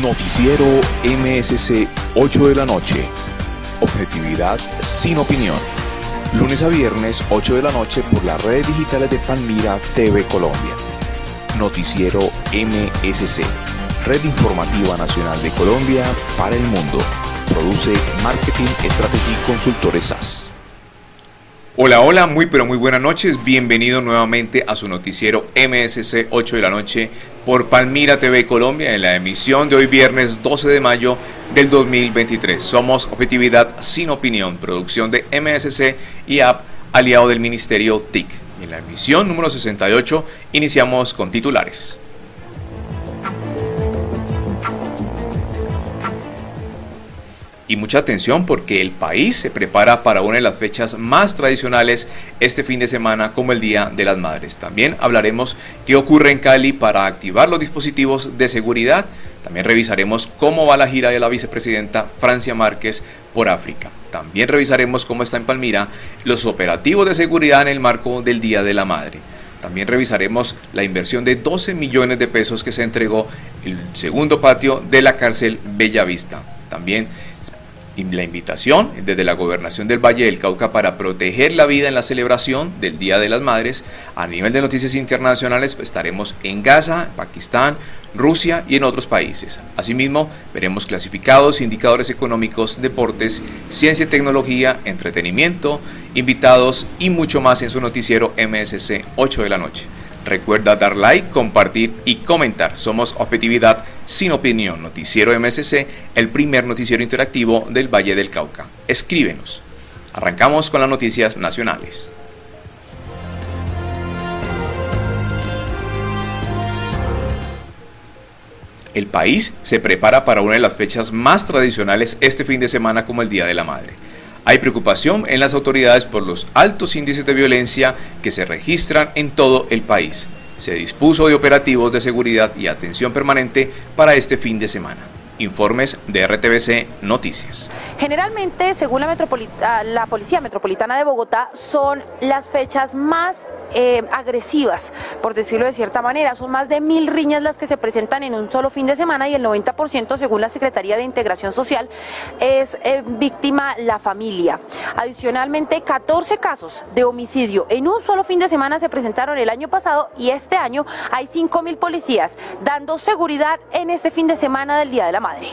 Noticiero MSC 8 de la noche. Objetividad sin opinión. Lunes a viernes 8 de la noche por las redes digitales de Palmira TV Colombia. Noticiero MSC. Red Informativa Nacional de Colombia para el mundo. Produce Marketing Strategy Consultores SAS. Hola, hola, muy pero muy buenas noches. Bienvenido nuevamente a su noticiero MSC 8 de la noche por Palmira TV Colombia en la emisión de hoy viernes 12 de mayo del 2023. Somos Objetividad sin opinión, producción de MSC y app aliado del Ministerio TIC. En la emisión número 68 iniciamos con titulares. Y mucha atención porque el país se prepara para una de las fechas más tradicionales este fin de semana como el Día de las Madres. También hablaremos qué ocurre en Cali para activar los dispositivos de seguridad. También revisaremos cómo va la gira de la vicepresidenta Francia Márquez por África. También revisaremos cómo está en Palmira los operativos de seguridad en el marco del Día de la Madre. También revisaremos la inversión de 12 millones de pesos que se entregó el segundo patio de la cárcel Bellavista. También la invitación desde la gobernación del Valle del Cauca para proteger la vida en la celebración del Día de las Madres. A nivel de noticias internacionales pues, estaremos en Gaza, Pakistán, Rusia y en otros países. Asimismo, veremos clasificados, indicadores económicos, deportes, ciencia y tecnología, entretenimiento, invitados y mucho más en su noticiero MSC 8 de la noche. Recuerda dar like, compartir y comentar. Somos Objetividad sin opinión. Noticiero MSC, el primer noticiero interactivo del Valle del Cauca. Escríbenos. Arrancamos con las noticias nacionales. El país se prepara para una de las fechas más tradicionales este fin de semana como el Día de la Madre. Hay preocupación en las autoridades por los altos índices de violencia que se registran en todo el país. Se dispuso de operativos de seguridad y atención permanente para este fin de semana. Informes de RTBC Noticias. Generalmente, según la, Policía Metropolitana de Bogotá, son las fechas más eh, agresivas, por decirlo de cierta manera. Son más de mil riñas las que se presentan en un solo fin de semana y el 90%, según la Secretaría de Integración Social, es eh, víctima la familia. Adicionalmente, 14 casos de homicidio en un solo fin de semana se presentaron el año pasado y este año hay 5 mil policías dando seguridad en este fin de semana del Día de la Madre.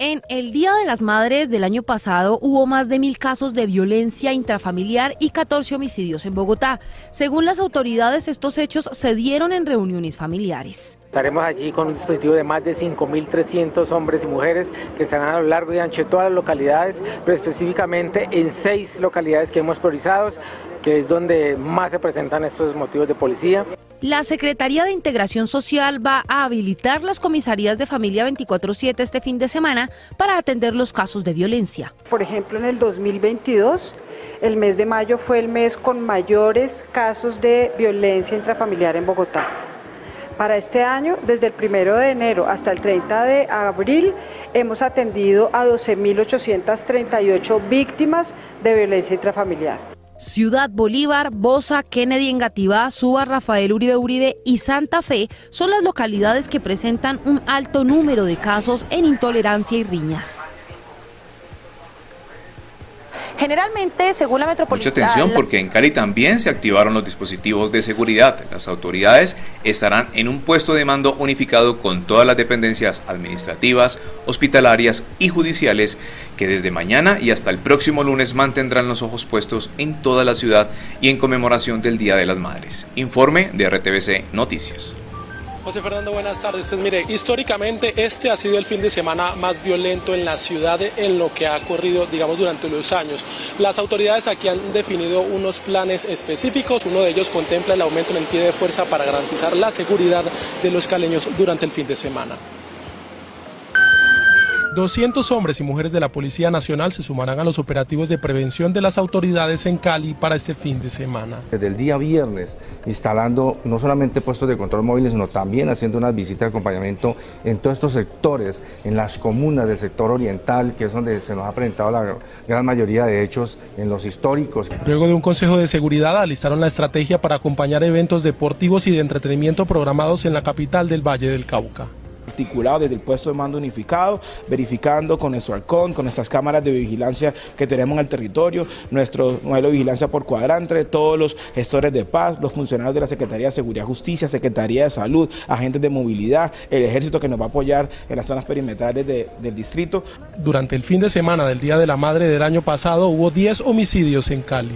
En el Día de las Madres del año pasado hubo más de mil casos de violencia intrafamiliar y 14 homicidios en Bogotá. Según las autoridades, estos hechos se dieron en reuniones familiares. Estaremos allí con un dispositivo de más de 5.300 hombres y mujeres que estarán a lo largo y ancho de todas las localidades, pero específicamente en seis localidades que hemos priorizado, que es donde más se presentan estos motivos de policía. La Secretaría de Integración Social va a habilitar las comisarías de familia 24/7 este fin de semana para atender los casos de violencia. Por ejemplo, en el 2022, el mes de mayo fue el mes con mayores casos de violencia intrafamiliar en Bogotá. Para este año, desde el 1 de enero hasta el 30 de abril, hemos atendido a 12.838 víctimas de violencia intrafamiliar. Ciudad Bolívar, Bosa, Kennedy Engativá, Suba, Rafael Uribe Uribe y Santa Fe son las localidades que presentan un alto número de casos en intolerancia y riñas. Generalmente, según la metropolitana... Mucha atención porque en Cali también se activaron los dispositivos de seguridad. Las autoridades estarán en un puesto de mando unificado con todas las dependencias administrativas, hospitalarias y judiciales que desde mañana y hasta el próximo lunes mantendrán los ojos puestos en toda la ciudad y en conmemoración del Día de las Madres. Informe de RTBC Noticias. José Fernando, buenas tardes. Pues mire, históricamente este ha sido el fin de semana más violento en la ciudad en lo que ha ocurrido, digamos, durante los años. Las autoridades aquí han definido unos planes específicos. Uno de ellos contempla el aumento en el pie de fuerza para garantizar la seguridad de los caleños durante el fin de semana. 200 hombres y mujeres de la Policía Nacional se sumarán a los operativos de prevención de las autoridades en Cali para este fin de semana. Desde el día viernes, instalando no solamente puestos de control móviles, sino también haciendo unas visitas de acompañamiento en todos estos sectores, en las comunas del sector oriental, que es donde se nos ha presentado la gran mayoría de hechos en los históricos. Luego de un consejo de seguridad, alistaron la estrategia para acompañar eventos deportivos y de entretenimiento programados en la capital del Valle del Cauca articulado desde el puesto de mando unificado, verificando con nuestro halcón, con nuestras cámaras de vigilancia que tenemos en el territorio, nuestro modelo de vigilancia por cuadrante, todos los gestores de paz, los funcionarios de la Secretaría de Seguridad y Justicia, Secretaría de Salud, agentes de movilidad, el ejército que nos va a apoyar en las zonas perimetrales del distrito. Durante el fin de semana del Día de la Madre del año pasado hubo 10 homicidios en Cali.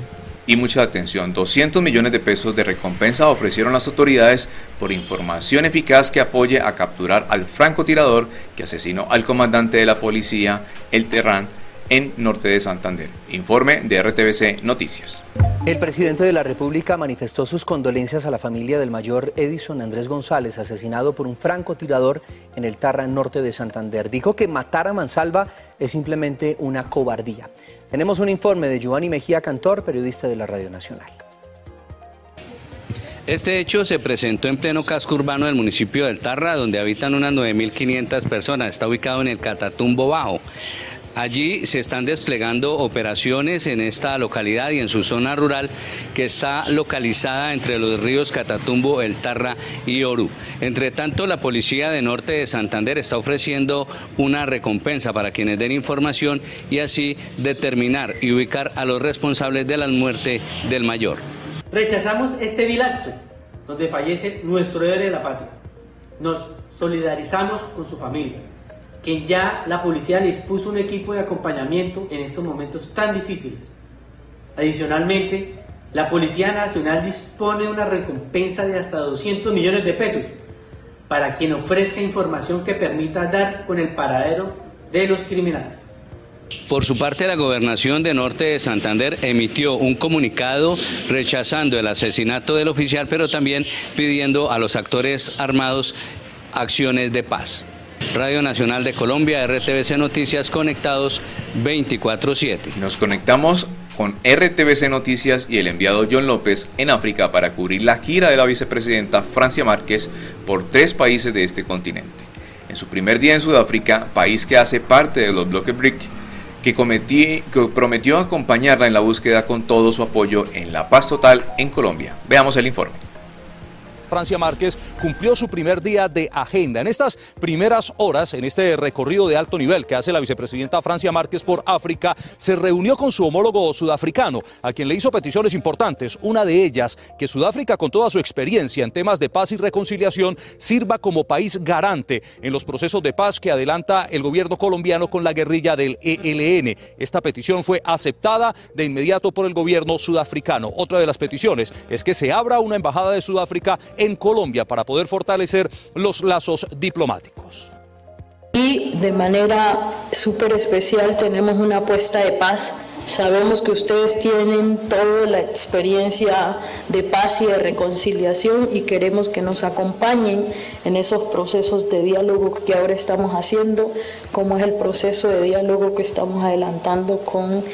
Y mucha atención, 200 millones de pesos de recompensa ofrecieron las autoridades por información eficaz que apoye a capturar al francotirador que asesinó al comandante de la policía, el Terrán, en Norte de Santander. Informe de RTBC Noticias. El presidente de la República manifestó sus condolencias a la familia del mayor Edison Andrés González, asesinado por un francotirador en el Tarra Norte de Santander. Dijo que matar a Mansalva es simplemente una cobardía. Tenemos un informe de Giovanni Mejía Cantor, periodista de la Radio Nacional. Este hecho se presentó en pleno casco urbano del municipio del Tarra, donde habitan unas 9.500 personas. Está ubicado en el Catatumbo Bajo. Allí se están desplegando operaciones en esta localidad y en su zona rural que está localizada entre los ríos Catatumbo, El Tarra y Orú. Entre tanto, la Policía de Norte de Santander está ofreciendo una recompensa para quienes den información y así determinar y ubicar a los responsables de la muerte del mayor. Rechazamos este vil acto donde fallece nuestro héroe de la patria. Nos solidarizamos con su familia que ya la policía les puso un equipo de acompañamiento en estos momentos tan difíciles. Adicionalmente, la Policía Nacional dispone de una recompensa de hasta 200 millones de pesos para quien ofrezca información que permita dar con el paradero de los criminales. Por su parte, la gobernación de Norte de Santander emitió un comunicado rechazando el asesinato del oficial, pero también pidiendo a los actores armados acciones de paz. Radio Nacional de Colombia, RTBC Noticias, conectados 24/7. Nos conectamos con RTBC Noticias y el enviado John López en África para cubrir la gira de la vicepresidenta Francia Márquez por tres países de este continente. En su primer día en Sudáfrica, país que hace parte de los bloques BRIC, que, que prometió acompañarla en la búsqueda con todo su apoyo en la paz total en Colombia. Veamos el informe. Francia Márquez cumplió su primer día de agenda. En estas primeras horas, en este recorrido de alto nivel que hace la vicepresidenta Francia Márquez por África, se reunió con su homólogo sudafricano, a quien le hizo peticiones importantes. Una de ellas, que Sudáfrica, con toda su experiencia en temas de paz y reconciliación, sirva como país garante en los procesos de paz que adelanta el gobierno colombiano con la guerrilla del ELN. Esta petición fue aceptada de inmediato por el gobierno sudafricano. Otra de las peticiones es que se abra una embajada de Sudáfrica en Colombia para poder fortalecer los lazos diplomáticos. Y de manera súper especial tenemos una apuesta de paz. Sabemos que ustedes tienen toda la experiencia de paz y de reconciliación y queremos que nos acompañen en esos procesos de diálogo que ahora estamos haciendo, como es el proceso de diálogo que estamos adelantando con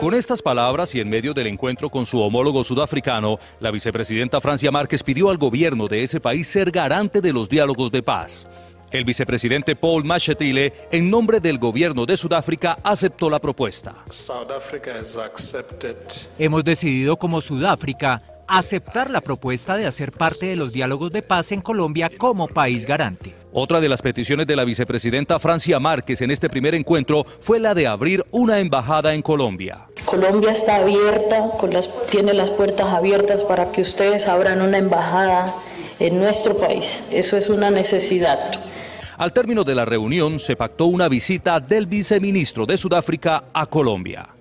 con estas palabras y en medio del encuentro con su homólogo sudafricano, la vicepresidenta Francia Márquez pidió al gobierno de ese país ser garante de los diálogos de paz. El vicepresidente Paul Machetile, en nombre del gobierno de Sudáfrica, aceptó la propuesta. Hemos decidido como Sudáfrica aceptar la propuesta de hacer parte de los diálogos de paz en Colombia como país garante. Otra de las peticiones de la vicepresidenta Francia Márquez en este primer encuentro fue la de abrir una embajada en Colombia. Colombia está abierta, tiene las puertas abiertas para que ustedes abran una embajada en nuestro país. Eso es una necesidad. Al término de la reunión se pactó una visita del viceministro de Sudáfrica a Colombia.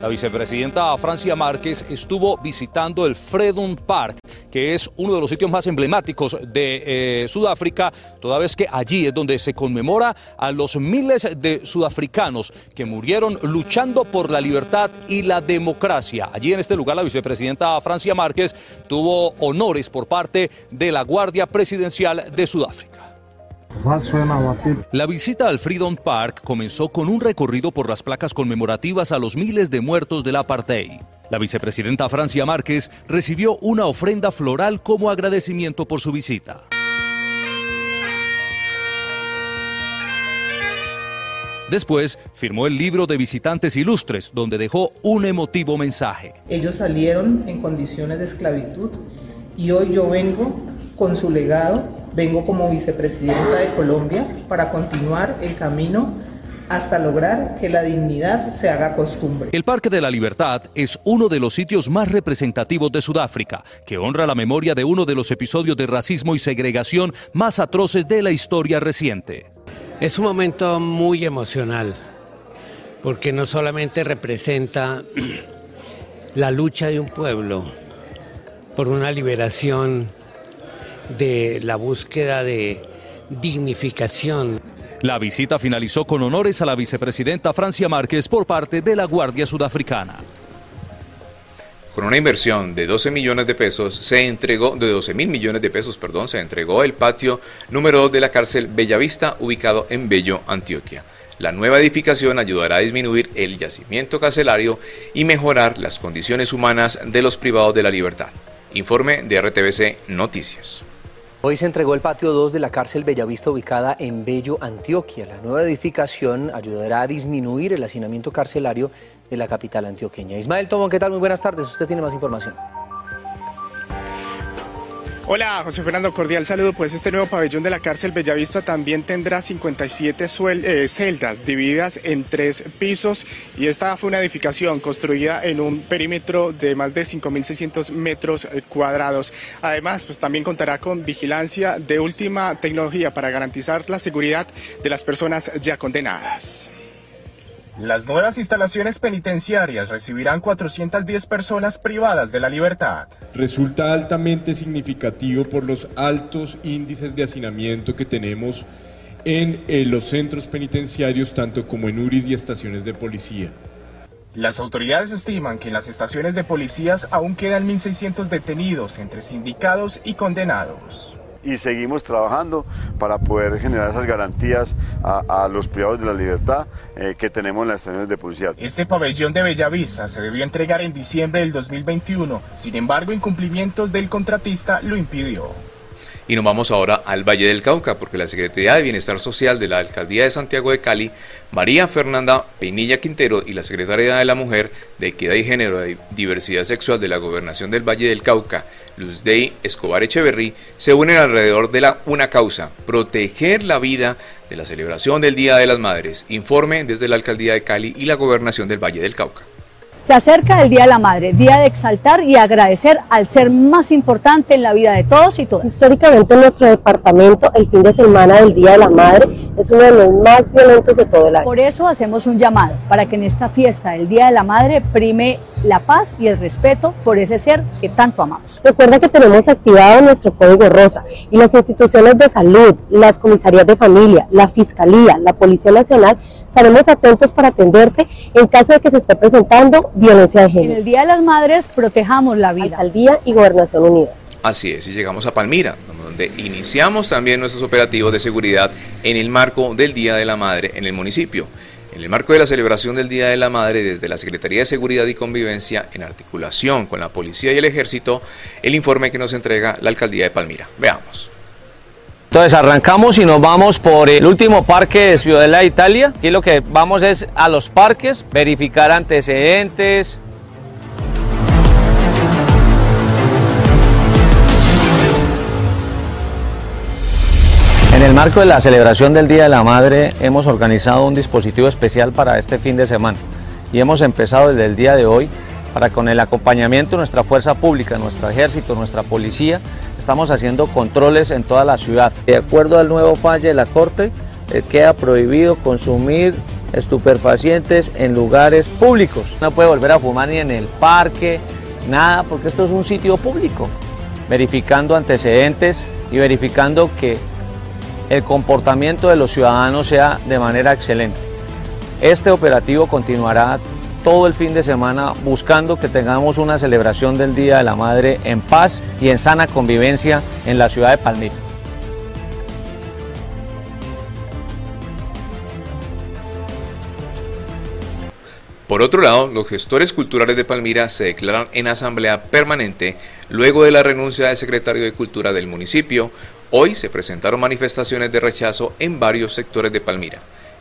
La vicepresidenta Francia Márquez estuvo visitando el Freedom Park, que es uno de los sitios más emblemáticos de eh, Sudáfrica, toda vez que allí es donde se conmemora a los miles de sudafricanos que murieron luchando por la libertad y la democracia. Allí en este lugar la vicepresidenta Francia Márquez tuvo honores por parte de la Guardia Presidencial de Sudáfrica. La visita al Freedom Park comenzó con un recorrido por las placas conmemorativas a los miles de muertos del apartheid. La vicepresidenta Francia Márquez recibió una ofrenda floral como agradecimiento por su visita. Después firmó el libro de visitantes ilustres, donde dejó un emotivo mensaje. Ellos salieron en condiciones de esclavitud y hoy yo vengo con su legado vengo como vicepresidenta de Colombia para continuar el camino hasta lograr que la dignidad se haga costumbre. El Parque de la Libertad es uno de los sitios más representativos de Sudáfrica, que honra la memoria de uno de los episodios de racismo y segregación más atroces de la historia reciente. Es un momento muy emocional, porque no solamente representa la lucha de un pueblo por una liberación de la búsqueda de dignificación la visita finalizó con honores a la vicepresidenta Francia Márquez por parte de la Guardia Sudafricana. Con una inversión de 12 millones de pesos, se entregó, de 12 mil millones de pesos, perdón, se entregó el patio número 2 de la cárcel Bellavista, ubicado en Bello, Antioquia. La nueva edificación ayudará a disminuir el yacimiento carcelario y mejorar las condiciones humanas de los privados de la libertad. Informe de RTBC Noticias. Hoy se entregó el patio 2 de la cárcel Bellavista ubicada en Bello, Antioquia. La nueva edificación ayudará a disminuir el hacinamiento carcelario de la capital antioqueña. Ismael Tomón, ¿qué tal? Muy buenas tardes. Usted tiene más información. Hola, José Fernando, cordial saludo. Pues este nuevo pabellón de la cárcel Bellavista también tendrá 57 eh, celdas divididas en tres pisos y esta fue una edificación construida en un perímetro de más de 5.600 metros eh, cuadrados. Además, pues también contará con vigilancia de última tecnología para garantizar la seguridad de las personas ya condenadas. Las nuevas instalaciones penitenciarias recibirán 410 personas privadas de la libertad. Resulta altamente significativo por los altos índices de hacinamiento que tenemos en eh, los centros penitenciarios, tanto como en URIs y estaciones de policía. Las autoridades estiman que en las estaciones de policías aún quedan 1.600 detenidos entre sindicados y condenados y seguimos trabajando para poder generar esas garantías a, los privados de la libertad eh, que tenemos en las estaciones de policía. Este pabellón de Bellavista se debió entregar en diciembre del 2021, sin embargo incumplimientos del contratista lo impidió. Y nos vamos ahora al Valle del Cauca, porque la Secretaría de Bienestar Social de la Alcaldía de Santiago de Cali, María Fernanda Pinilla Quintero y la Secretaría de la Mujer de Equidad y Género y Diversidad Sexual de la Gobernación del Valle del Cauca, Luz Dey Escobar Echeverry, se unen alrededor de la, una causa, proteger la vida de la celebración del Día de las Madres. Informe desde la Alcaldía de Cali y la Gobernación del Valle del Cauca. Se acerca el Día de la Madre, día de exaltar y agradecer al ser más importante en la vida de todos y todas. Históricamente en nuestro departamento el fin de semana del Día de la Madre es uno de los más violentos de todo el año. Por eso hacemos un llamado para que en esta fiesta del Día de la Madre prime la paz y el respeto por ese ser que tanto amamos. Recuerda que tenemos activado nuestro Código Rosa y las instituciones de salud, las comisarías de familia, la Fiscalía, la Policía Nacional estaremos atentos para atenderte en caso de que se esté presentando violencia de género. En el Día de las Madres protejamos la vida. Alcaldía y Gobernación Unida. Así es, y llegamos a Palmira, donde iniciamos también nuestros operativos de seguridad en el marco del Día de la Madre en el municipio. En el marco de la celebración del Día de la Madre, desde la Secretaría de Seguridad y Convivencia, en articulación con la Policía y el Ejército, el informe que nos entrega la Alcaldía de Palmira. Veamos. Entonces arrancamos y nos vamos por el último parque de Ciudadela Italia. Aquí lo que vamos es a los parques, verificar antecedentes. En el marco de la celebración del Día de la Madre hemos organizado un dispositivo especial para este fin de semana y hemos empezado desde el día de hoy para con el acompañamiento de nuestra fuerza pública, nuestro ejército, nuestra policía, estamos haciendo controles en toda la ciudad. De acuerdo al nuevo falle de la Corte, eh, queda prohibido consumir estupefacientes en lugares públicos. No puede volver a fumar ni en el parque, nada, porque esto es un sitio público. Verificando antecedentes y verificando que el comportamiento de los ciudadanos sea de manera excelente. Este operativo continuará todo el fin de semana buscando que tengamos una celebración del Día de la Madre en paz y en sana convivencia en la ciudad de Palmira. Por otro lado, los gestores culturales de Palmira se declaran en asamblea permanente luego de la renuncia del secretario de Cultura del municipio. Hoy se presentaron manifestaciones de rechazo en varios sectores de Palmira.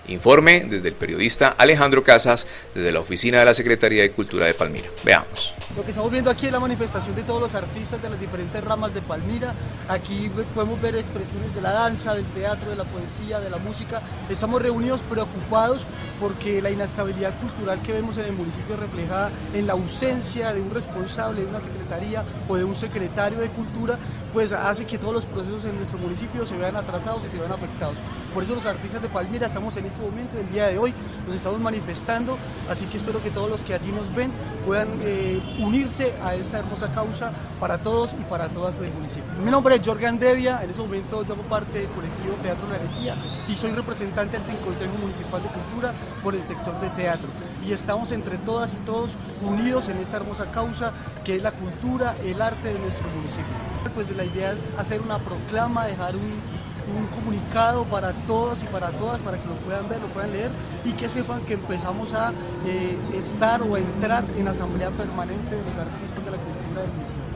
Informe desde el periodista Alejandro Casas, desde la oficina de la Secretaría de Cultura de Palmira. Veamos. Lo que estamos viendo aquí es la manifestación de todos los artistas de las diferentes ramas de Palmira. Aquí podemos ver expresiones de la danza, del teatro, de la poesía, de la música. Estamos reunidos preocupados porque la inestabilidad cultural que vemos en el municipio reflejada en la ausencia de un responsable de una secretaría o de un secretario de cultura, pues hace que todos los procesos en nuestro municipio se vean atrasados y se vean afectados. Por eso los artistas de Palmira estamos en este momento, el día de hoy, nos estamos manifestando, así que espero que todos los que allí nos ven puedan eh, unirse a esta hermosa causa para todos y para todas del municipio. Mi nombre es Jorgan Devia, en este momento yo hago parte del colectivo Teatro La Energía y soy representante ante el Consejo Municipal de Cultura por el sector de teatro. Y estamos entre todas y todos unidos en esta hermosa causa que es la cultura, el arte de nuestro municipio. Pues la idea es hacer una proclama, dejar un, un comunicado para todos y para todas, para que lo puedan ver, lo puedan leer y que sepan que empezamos a eh, estar o a entrar en la asamblea permanente de los artistas de la cultura del municipio.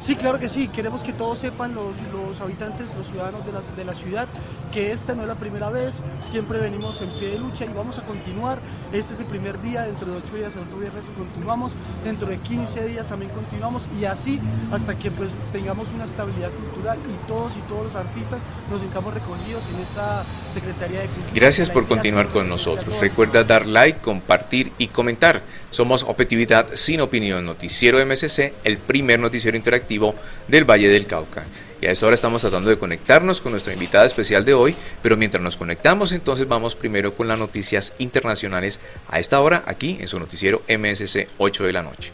Sí, claro que sí. Queremos que todos sepan, los, los habitantes, los ciudadanos de la, de la, ciudad, que esta no es la primera vez. Siempre venimos en pie de lucha y vamos a continuar. Este es el primer día, dentro de ocho días, el otro viernes continuamos, dentro de 15 días también continuamos y así hasta que pues tengamos una estabilidad cultural y todos y todos los artistas nos recogidos en esta Secretaría de Cultura. Gracias por continuar con nosotros. Recuerda dar like, compartir y comentar. Somos Objetividad sin opinión, Noticiero MSC, el primer noticiero interactivo del Valle del Cauca. Y a esta hora estamos tratando de conectarnos con nuestra invitada especial de hoy, pero mientras nos conectamos entonces vamos primero con las noticias internacionales a esta hora aquí en su noticiero MSC 8 de la noche.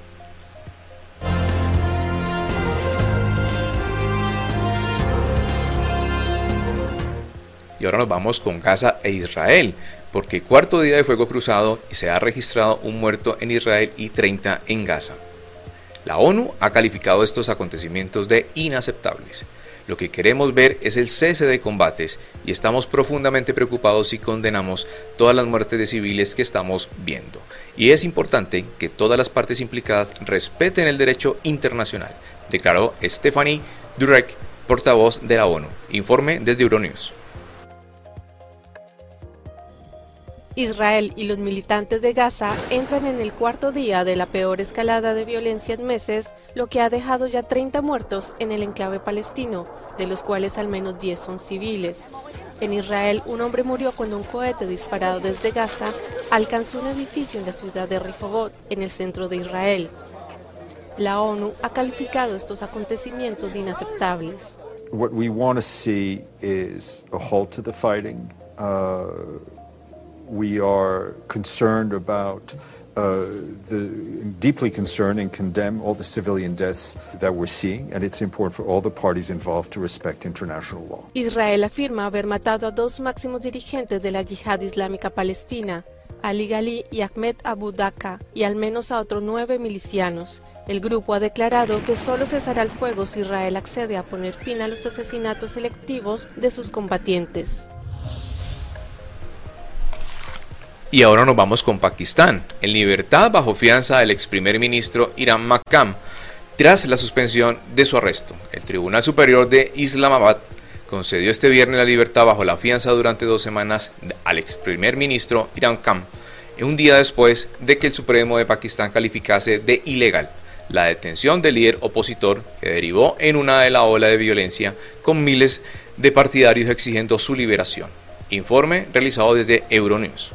Y ahora nos vamos con Gaza e Israel, porque cuarto día de fuego cruzado y se ha registrado un muerto en Israel y 30 en Gaza. La ONU ha calificado estos acontecimientos de inaceptables. Lo que queremos ver es el cese de combates y estamos profundamente preocupados y condenamos todas las muertes de civiles que estamos viendo. Y es importante que todas las partes implicadas respeten el derecho internacional, declaró Stephanie Durek, portavoz de la ONU. Informe desde Euronews. Israel y los militantes de Gaza entran en el cuarto día de la peor escalada de violencia en meses, lo que ha dejado ya 30 muertos en el enclave palestino, de los cuales al menos 10 son civiles. En Israel, un hombre murió cuando un cohete disparado desde Gaza alcanzó un edificio en la ciudad de Rehovot, en el centro de Israel. La ONU ha calificado estos acontecimientos de inaceptables. What we want to see is a halt to the fighting. Uh, we are concerned about uh, the deeply concerned and condemn all the civilian deaths that we're seeing, and it's important for all the parties involved to respect international law. Israel afirma haber matado a dos máximos dirigentes de la yihad islámica palestina, Ali Ghali y Ahmed Abu Daka, y al menos a otros nueve milicianos. El grupo ha declarado que solo cesará el fuego si Israel accede a poner fin a los asesinatos selectivos de sus combatientes. Y ahora nos vamos con Pakistán, en libertad bajo fianza del ex primer ministro Iran Makam, tras la suspensión de su arresto. El Tribunal Superior de Islamabad concedió este viernes la libertad bajo la fianza durante dos semanas al ex primer ministro Iran Khan, un día después de que el Supremo de Pakistán calificase de ilegal la detención del líder opositor que derivó en una de la ola de violencia con miles de partidarios exigiendo su liberación. Informe realizado desde Euronews.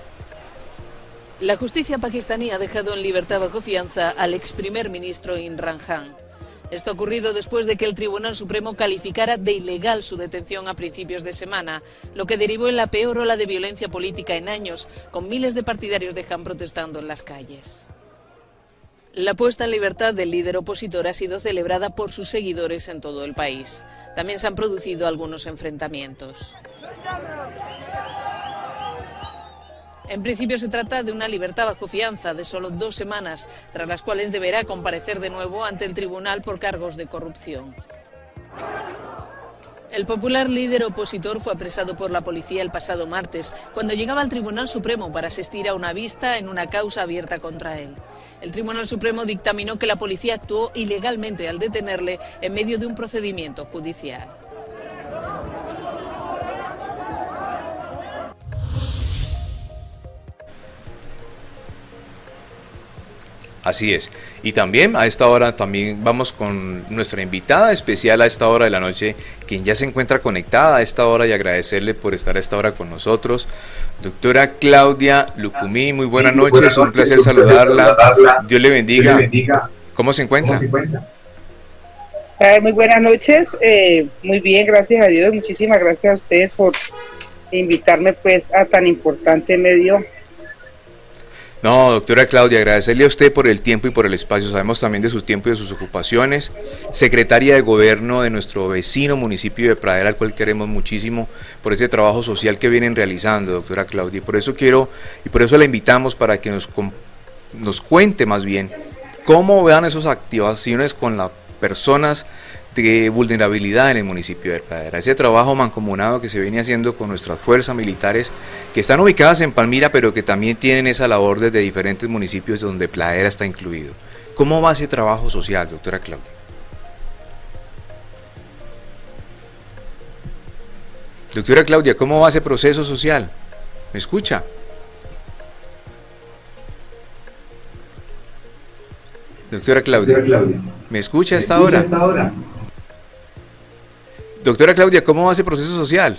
La justicia pakistaní ha dejado en libertad bajo fianza al ex primer ministro Imran Khan. Esto ha ocurrido después de que el Tribunal Supremo calificara de ilegal su detención a principios de semana, lo que derivó en la peor ola de violencia política en años, con miles de partidarios de Khan protestando en las calles. La puesta en libertad del líder opositor ha sido celebrada por sus seguidores en todo el país. También se han producido algunos enfrentamientos. En principio se trata de una libertad bajo fianza de solo dos semanas, tras las cuales deberá comparecer de nuevo ante el tribunal por cargos de corrupción. El popular líder opositor fue apresado por la policía el pasado martes, cuando llegaba al Tribunal Supremo para asistir a una vista en una causa abierta contra él. El Tribunal Supremo dictaminó que la policía actuó ilegalmente al detenerle en medio de un procedimiento judicial. Así es. Y también a esta hora también vamos con nuestra invitada especial a esta hora de la noche, quien ya se encuentra conectada a esta hora y agradecerle por estar a esta hora con nosotros. Doctora Claudia Lucumí, muy buenas noches, un placer saludarla. Dios le bendiga. ¿Cómo se encuentra? muy buenas noches, eh, muy bien, gracias a Dios, muchísimas gracias a ustedes por invitarme pues a tan importante medio no, doctora Claudia, agradecerle a usted por el tiempo y por el espacio. Sabemos también de su tiempo y de sus ocupaciones. Secretaria de Gobierno de nuestro vecino municipio de Pradera, al cual queremos muchísimo por ese trabajo social que vienen realizando, doctora Claudia. Y por eso quiero, y por eso la invitamos para que nos, nos cuente más bien cómo vean esas activaciones con las personas de vulnerabilidad en el municipio de Pradera. Ese trabajo mancomunado que se viene haciendo con nuestras fuerzas militares que están ubicadas en Palmira, pero que también tienen esa labor desde diferentes municipios donde Pradera está incluido. ¿Cómo va ese trabajo social, doctora Claudia? Doctora Claudia, ¿cómo va ese proceso social? ¿Me escucha? Doctora Claudia, ¿me escucha hasta ahora? Doctora Claudia, ¿cómo va ese proceso social?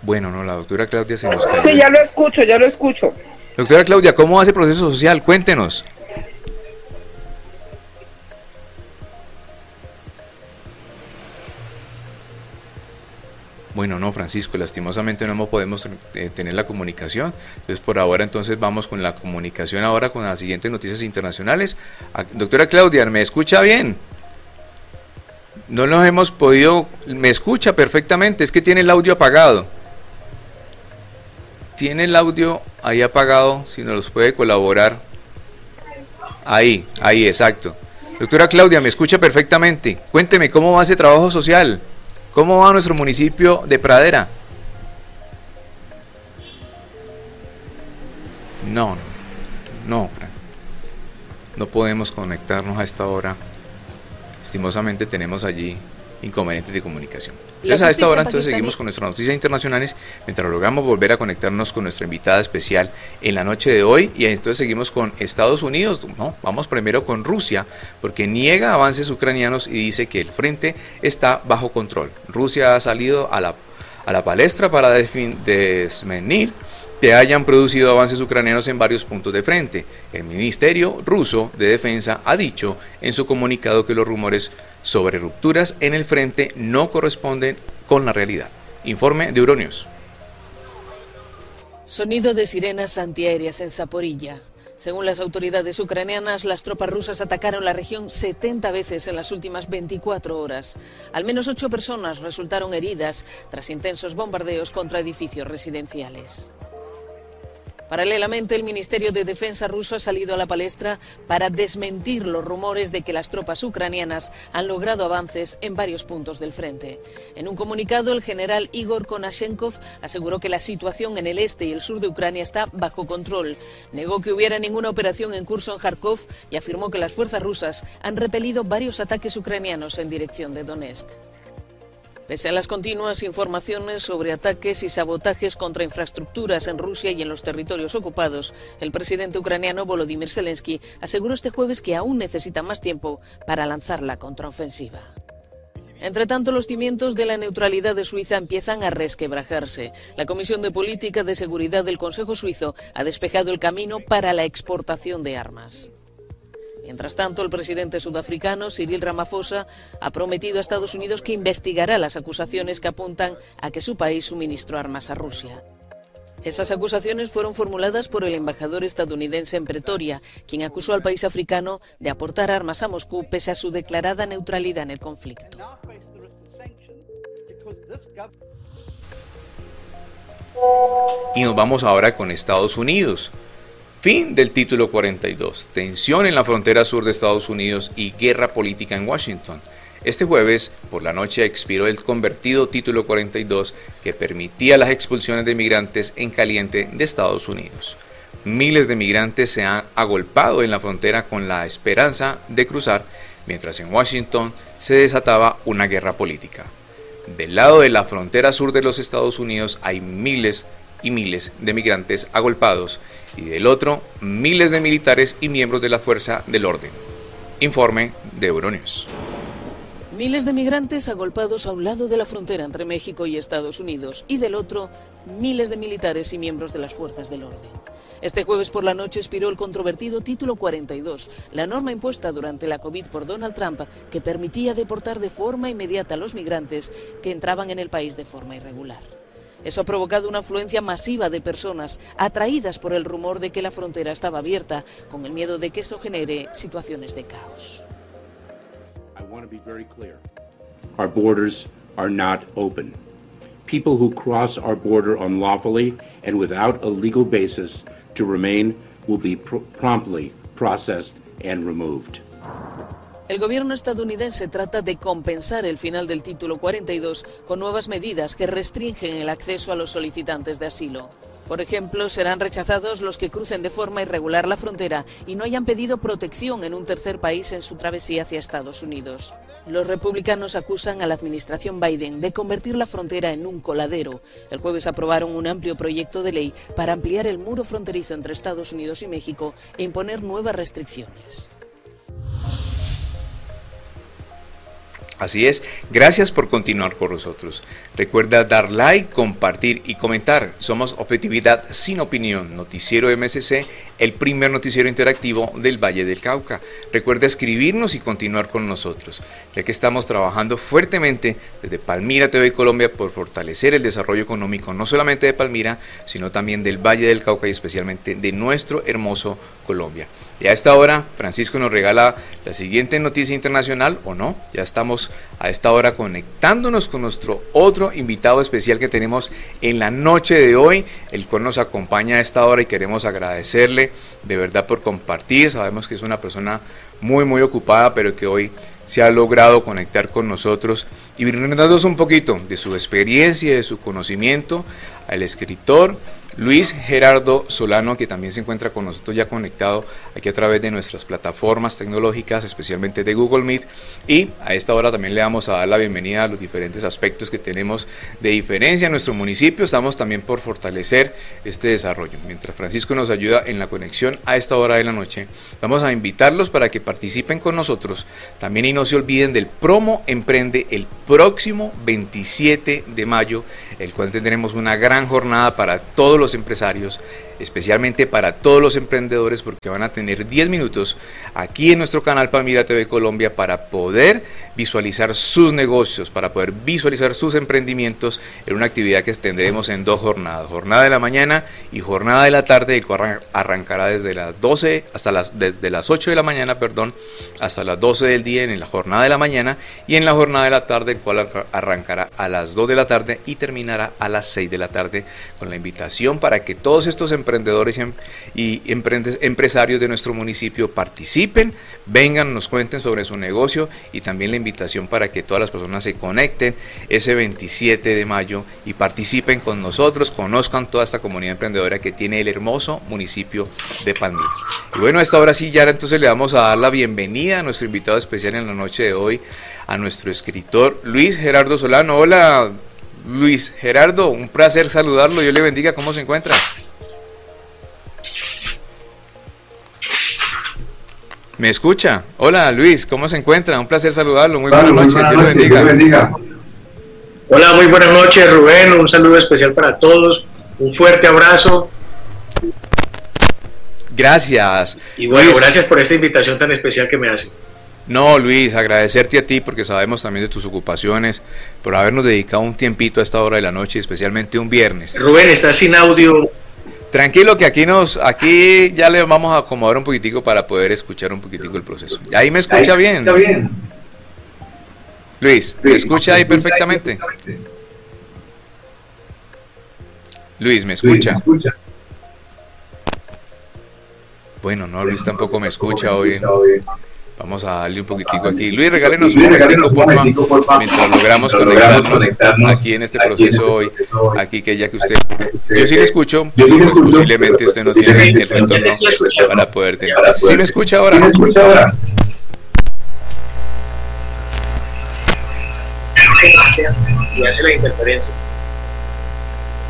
Bueno, no, la doctora Claudia se nos Sí, ya lo escucho, ya lo escucho. Doctora Claudia, ¿cómo va ese proceso social? Cuéntenos. Bueno, no, Francisco, lastimosamente no podemos eh, tener la comunicación. Entonces, por ahora, entonces vamos con la comunicación ahora con las siguientes noticias internacionales. Ah, doctora Claudia, ¿me escucha bien? No nos hemos podido, me escucha perfectamente, es que tiene el audio apagado. Tiene el audio ahí apagado, si nos los puede colaborar. Ahí, ahí, exacto. Doctora Claudia, me escucha perfectamente. Cuénteme cómo va ese trabajo social. ¿Cómo va nuestro municipio de Pradera? No, no, no podemos conectarnos a esta hora lastimosamente tenemos allí inconvenientes de comunicación. Entonces a esta hora entonces seguimos con nuestras noticias internacionales mientras logramos volver a conectarnos con nuestra invitada especial en la noche de hoy y entonces seguimos con Estados Unidos, no, vamos primero con Rusia porque niega avances ucranianos y dice que el frente está bajo control. Rusia ha salido a la, a la palestra para desmentir que hayan producido avances ucranianos en varios puntos de frente. El Ministerio ruso de Defensa ha dicho en su comunicado que los rumores sobre rupturas en el frente no corresponden con la realidad. Informe de Euronews. Sonido de sirenas antiaéreas en Zaporilla. Según las autoridades ucranianas, las tropas rusas atacaron la región 70 veces en las últimas 24 horas. Al menos ocho personas resultaron heridas tras intensos bombardeos contra edificios residenciales. Paralelamente, el Ministerio de Defensa ruso ha salido a la palestra para desmentir los rumores de que las tropas ucranianas han logrado avances en varios puntos del frente. En un comunicado, el general Igor Konashenkov aseguró que la situación en el este y el sur de Ucrania está bajo control. Negó que hubiera ninguna operación en curso en Kharkov y afirmó que las fuerzas rusas han repelido varios ataques ucranianos en dirección de Donetsk. Pese a las continuas informaciones sobre ataques y sabotajes contra infraestructuras en Rusia y en los territorios ocupados, el presidente ucraniano Volodymyr Zelensky aseguró este jueves que aún necesita más tiempo para lanzar la contraofensiva. Entre tanto, los cimientos de la neutralidad de Suiza empiezan a resquebrajarse. La Comisión de Política de Seguridad del Consejo Suizo ha despejado el camino para la exportación de armas. Mientras tanto, el presidente sudafricano, Cyril Ramaphosa, ha prometido a Estados Unidos que investigará las acusaciones que apuntan a que su país suministró armas a Rusia. Esas acusaciones fueron formuladas por el embajador estadounidense en Pretoria, quien acusó al país africano de aportar armas a Moscú pese a su declarada neutralidad en el conflicto. Y nos vamos ahora con Estados Unidos. Fin del título 42. Tensión en la frontera sur de Estados Unidos y guerra política en Washington. Este jueves por la noche expiró el convertido título 42 que permitía las expulsiones de migrantes en caliente de Estados Unidos. Miles de migrantes se han agolpado en la frontera con la esperanza de cruzar, mientras en Washington se desataba una guerra política. Del lado de la frontera sur de los Estados Unidos hay miles y miles de migrantes agolpados y del otro miles de militares y miembros de la fuerza del orden. Informe de Euronews. Miles de migrantes agolpados a un lado de la frontera entre México y Estados Unidos y del otro miles de militares y miembros de las fuerzas del orden. Este jueves por la noche expiró el controvertido Título 42, la norma impuesta durante la COVID por Donald Trump que permitía deportar de forma inmediata a los migrantes que entraban en el país de forma irregular. Eso ha provocado una afluencia masiva de personas atraídas por el rumor de que la frontera estaba abierta, con el miedo de que eso genere situaciones de caos. Our borders are not open. People who cross our border unlawfully and without a legal basis to remain will be pr promptly processed and removed. El gobierno estadounidense trata de compensar el final del título 42 con nuevas medidas que restringen el acceso a los solicitantes de asilo. Por ejemplo, serán rechazados los que crucen de forma irregular la frontera y no hayan pedido protección en un tercer país en su travesía hacia Estados Unidos. Los republicanos acusan a la administración Biden de convertir la frontera en un coladero. El jueves aprobaron un amplio proyecto de ley para ampliar el muro fronterizo entre Estados Unidos y México e imponer nuevas restricciones. Así es, gracias por continuar con nosotros. Recuerda dar like, compartir y comentar. Somos Objetividad sin opinión, Noticiero MSC, el primer noticiero interactivo del Valle del Cauca. Recuerda escribirnos y continuar con nosotros, ya que estamos trabajando fuertemente desde Palmira TV Colombia por fortalecer el desarrollo económico no solamente de Palmira, sino también del Valle del Cauca y especialmente de nuestro hermoso Colombia. Y a esta hora, Francisco nos regala la siguiente noticia internacional, ¿o no? Ya estamos a esta hora conectándonos con nuestro otro invitado especial que tenemos en la noche de hoy, el cual nos acompaña a esta hora y queremos agradecerle de verdad por compartir. Sabemos que es una persona muy, muy ocupada, pero que hoy se ha logrado conectar con nosotros y brindarnos un poquito de su experiencia, de su conocimiento, al escritor Luis Gerardo Solano, que también se encuentra con nosotros ya conectado aquí a través de nuestras plataformas tecnológicas, especialmente de Google Meet. Y a esta hora también le vamos a dar la bienvenida a los diferentes aspectos que tenemos de diferencia en nuestro municipio. Estamos también por fortalecer este desarrollo. Mientras Francisco nos ayuda en la conexión a esta hora de la noche, vamos a invitarlos para que participen con nosotros. También y no se olviden del promo Emprende el próximo 27 de mayo, el cual tendremos una gran jornada para todos los empresarios especialmente para todos los emprendedores porque van a tener 10 minutos aquí en nuestro canal Palmira TV Colombia para poder visualizar sus negocios, para poder visualizar sus emprendimientos en una actividad que tendremos en dos jornadas, jornada de la mañana y jornada de la tarde, que arrancará desde las 12 hasta las desde las 8 de la mañana, perdón, hasta las 12 del día en la jornada de la mañana y en la jornada de la tarde, el cual arrancará a las 2 de la tarde y terminará a las 6 de la tarde con la invitación para que todos estos emprendedores emprendedores em, y empresarios de nuestro municipio participen, vengan, nos cuenten sobre su negocio y también la invitación para que todas las personas se conecten ese 27 de mayo y participen con nosotros, conozcan toda esta comunidad emprendedora que tiene el hermoso municipio de Palmira. Y bueno, a esta hora sí, ya entonces le vamos a dar la bienvenida a nuestro invitado especial en la noche de hoy, a nuestro escritor Luis Gerardo Solano. Hola, Luis Gerardo, un placer saludarlo. Yo le bendiga. ¿Cómo se encuentra? ¿Me escucha? Hola Luis, ¿cómo se encuentra? Un placer saludarlo. Muy buenas noches. Dios lo bendiga. Hola, muy buenas noches Rubén. Un saludo especial para todos. Un fuerte abrazo. Gracias. Y bueno, gracias por esta invitación tan especial que me hacen. No, Luis, agradecerte a ti porque sabemos también de tus ocupaciones, por habernos dedicado un tiempito a esta hora de la noche, especialmente un viernes. Rubén, estás sin audio. Tranquilo que aquí nos, aquí ya le vamos a acomodar un poquitico para poder escuchar un poquitico el proceso. Ahí me escucha bien. Está bien. Luis, ¿me escucha ahí perfectamente? Luis, ¿me escucha? Bueno, no, Luis tampoco me escucha hoy. Vamos a darle un poquitico aquí. Luis, regálenos un momentico, por favor, mientras logramos conectarnos aquí en este proceso hoy, aquí que ya que usted, yo sí le escucho, posiblemente usted no tiene el retorno para poder tener. ¿Sí me escucha ahora? ¿Sí me escucha ahora? Y hace la interferencia.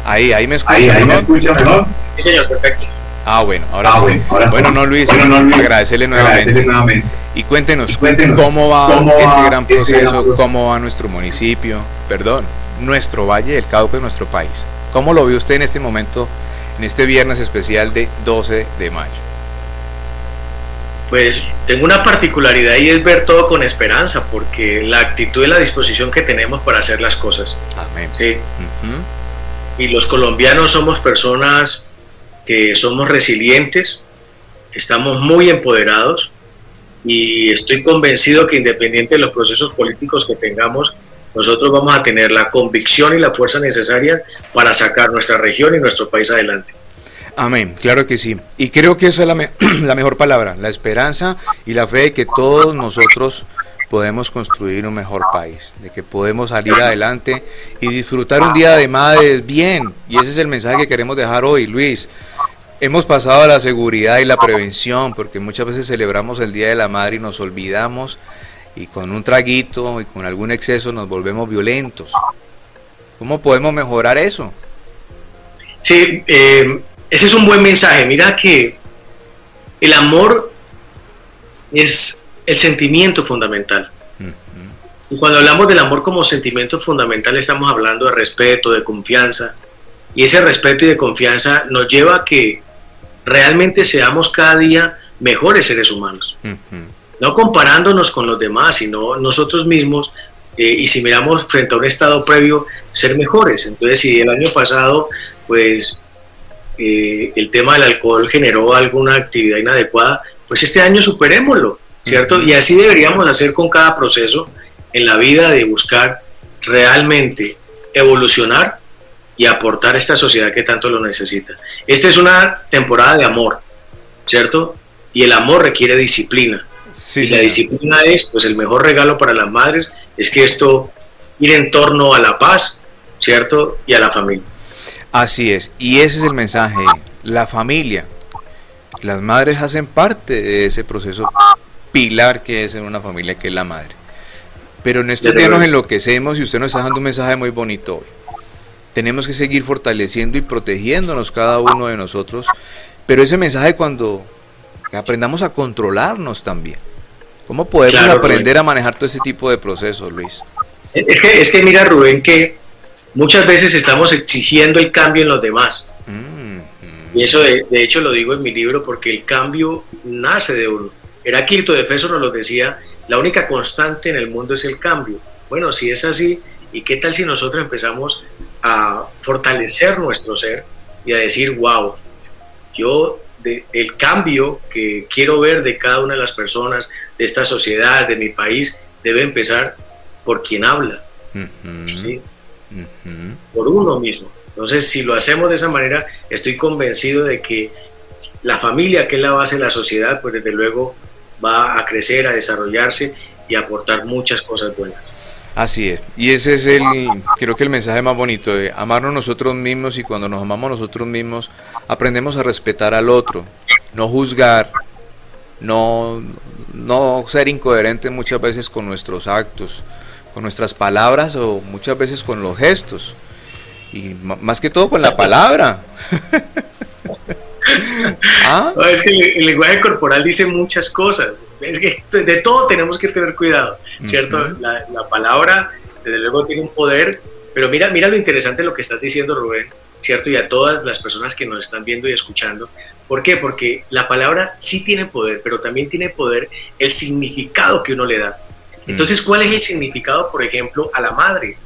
Ahí, ahí me escucha. Ahí, ahí me escucha mejor. Sí, señor, perfecto. Ah, bueno, ahora Ah, sí. bueno, ahora bueno, sí. no Luis, Bueno, no, Luis, agradecerle nuevamente. agradecerle nuevamente. Y cuéntenos, Y cuéntenos, cómo va ¿cómo este va gran este gran proceso, cómo va nuestro municipio, perdón, nuestro Valle del Cauca y nuestro país. ¿Cómo lo ve usted en este momento, en este viernes especial de 12 de mayo? Pues tengo una particularidad y es ver todo con esperanza, porque la actitud y la disposición que tenemos para hacer las cosas. Amén. Sí. Y los colombianos somos personas que somos resilientes, estamos muy empoderados y estoy convencido que independiente de los procesos políticos que tengamos, nosotros vamos a tener la convicción y la fuerza necesaria para sacar nuestra región y nuestro país adelante. Amén, claro que sí. Y creo que eso es la, me- la mejor palabra, la esperanza y la fe de que todos nosotros podemos construir un mejor país, de que podemos salir adelante y disfrutar un día de madres bien. Y ese es el mensaje que queremos dejar hoy, Luis. Hemos pasado a la seguridad y la prevención, porque muchas veces celebramos el Día de la Madre y nos olvidamos y con un traguito y con algún exceso nos volvemos violentos. ¿Cómo podemos mejorar eso? Sí, eh, ese es un buen mensaje. Mira que el amor es el sentimiento fundamental. Y cuando hablamos del amor como sentimiento fundamental estamos hablando de respeto, de confianza. Y ese respeto y de confianza nos lleva a que realmente seamos cada día mejores seres humanos. No comparándonos con los demás, sino nosotros mismos. eh, y si miramos frente a un estado previo, ser mejores. Entonces, si el año pasado, pues eh, el tema del alcohol generó alguna actividad inadecuada, pues este año superémoslo, ¿cierto? Y así deberíamos hacer con cada proceso en la vida de buscar realmente evolucionar y aportar a esta sociedad que tanto lo necesita. Esta es una temporada de amor, ¿cierto? Y el amor requiere disciplina. Sí, y la señor. disciplina es, pues el mejor regalo para las madres es que esto ir en torno a la paz, ¿cierto? Y a la familia. Así es, y ese es el mensaje, la familia. Las madres hacen parte de ese proceso pilar que es en una familia, que es la madre. Pero en estos días nos enloquecemos y usted nos está dando un mensaje muy bonito hoy. Tenemos que seguir fortaleciendo y protegiéndonos cada uno de nosotros, pero ese mensaje cuando aprendamos a controlarnos también. ¿Cómo podemos Claro, aprender a manejar todo ese tipo de procesos, Luis? Es que, es que mira, Rubén, que muchas veces estamos exigiendo el cambio en los demás. Y eso de, de hecho lo digo en mi libro porque el cambio nace de uno. Heráclito de Efeso nos lo decía, la única constante en el mundo es el cambio. Bueno, si es así, ¿y qué tal si nosotros empezamos a fortalecer nuestro ser y a decir, wow, yo de- el cambio que quiero ver de cada una de las personas, de esta sociedad, de mi país, debe empezar por quien habla, ¿sí? por uno mismo. Entonces, si lo hacemos de esa manera, estoy convencido de que la familia, que es la base de la sociedad, pues desde luego va a crecer, a desarrollarse y a aportar muchas cosas buenas. Así es. Y ese es el, creo que el mensaje más bonito de amarnos nosotros mismos y cuando nos amamos nosotros mismos aprendemos a respetar al otro, no juzgar, no, no ser incoherente muchas veces con nuestros actos, con nuestras palabras o muchas veces con los gestos. Y más que todo con la palabra. ¿Ah? No, es que el, el lenguaje corporal dice muchas cosas. Es que de, todo tenemos que tener cuidado, ¿cierto? La, la palabra, desde luego, tiene un poder, pero mira, mira lo interesante de lo que estás diciendo, Rubén, ¿cierto? Y a todas las personas que nos están viendo y escuchando. ¿Por qué? Porque la palabra sí tiene poder, pero también tiene poder el significado que uno le da. Entonces, ¿cuál es el significado, por ejemplo, a la madre?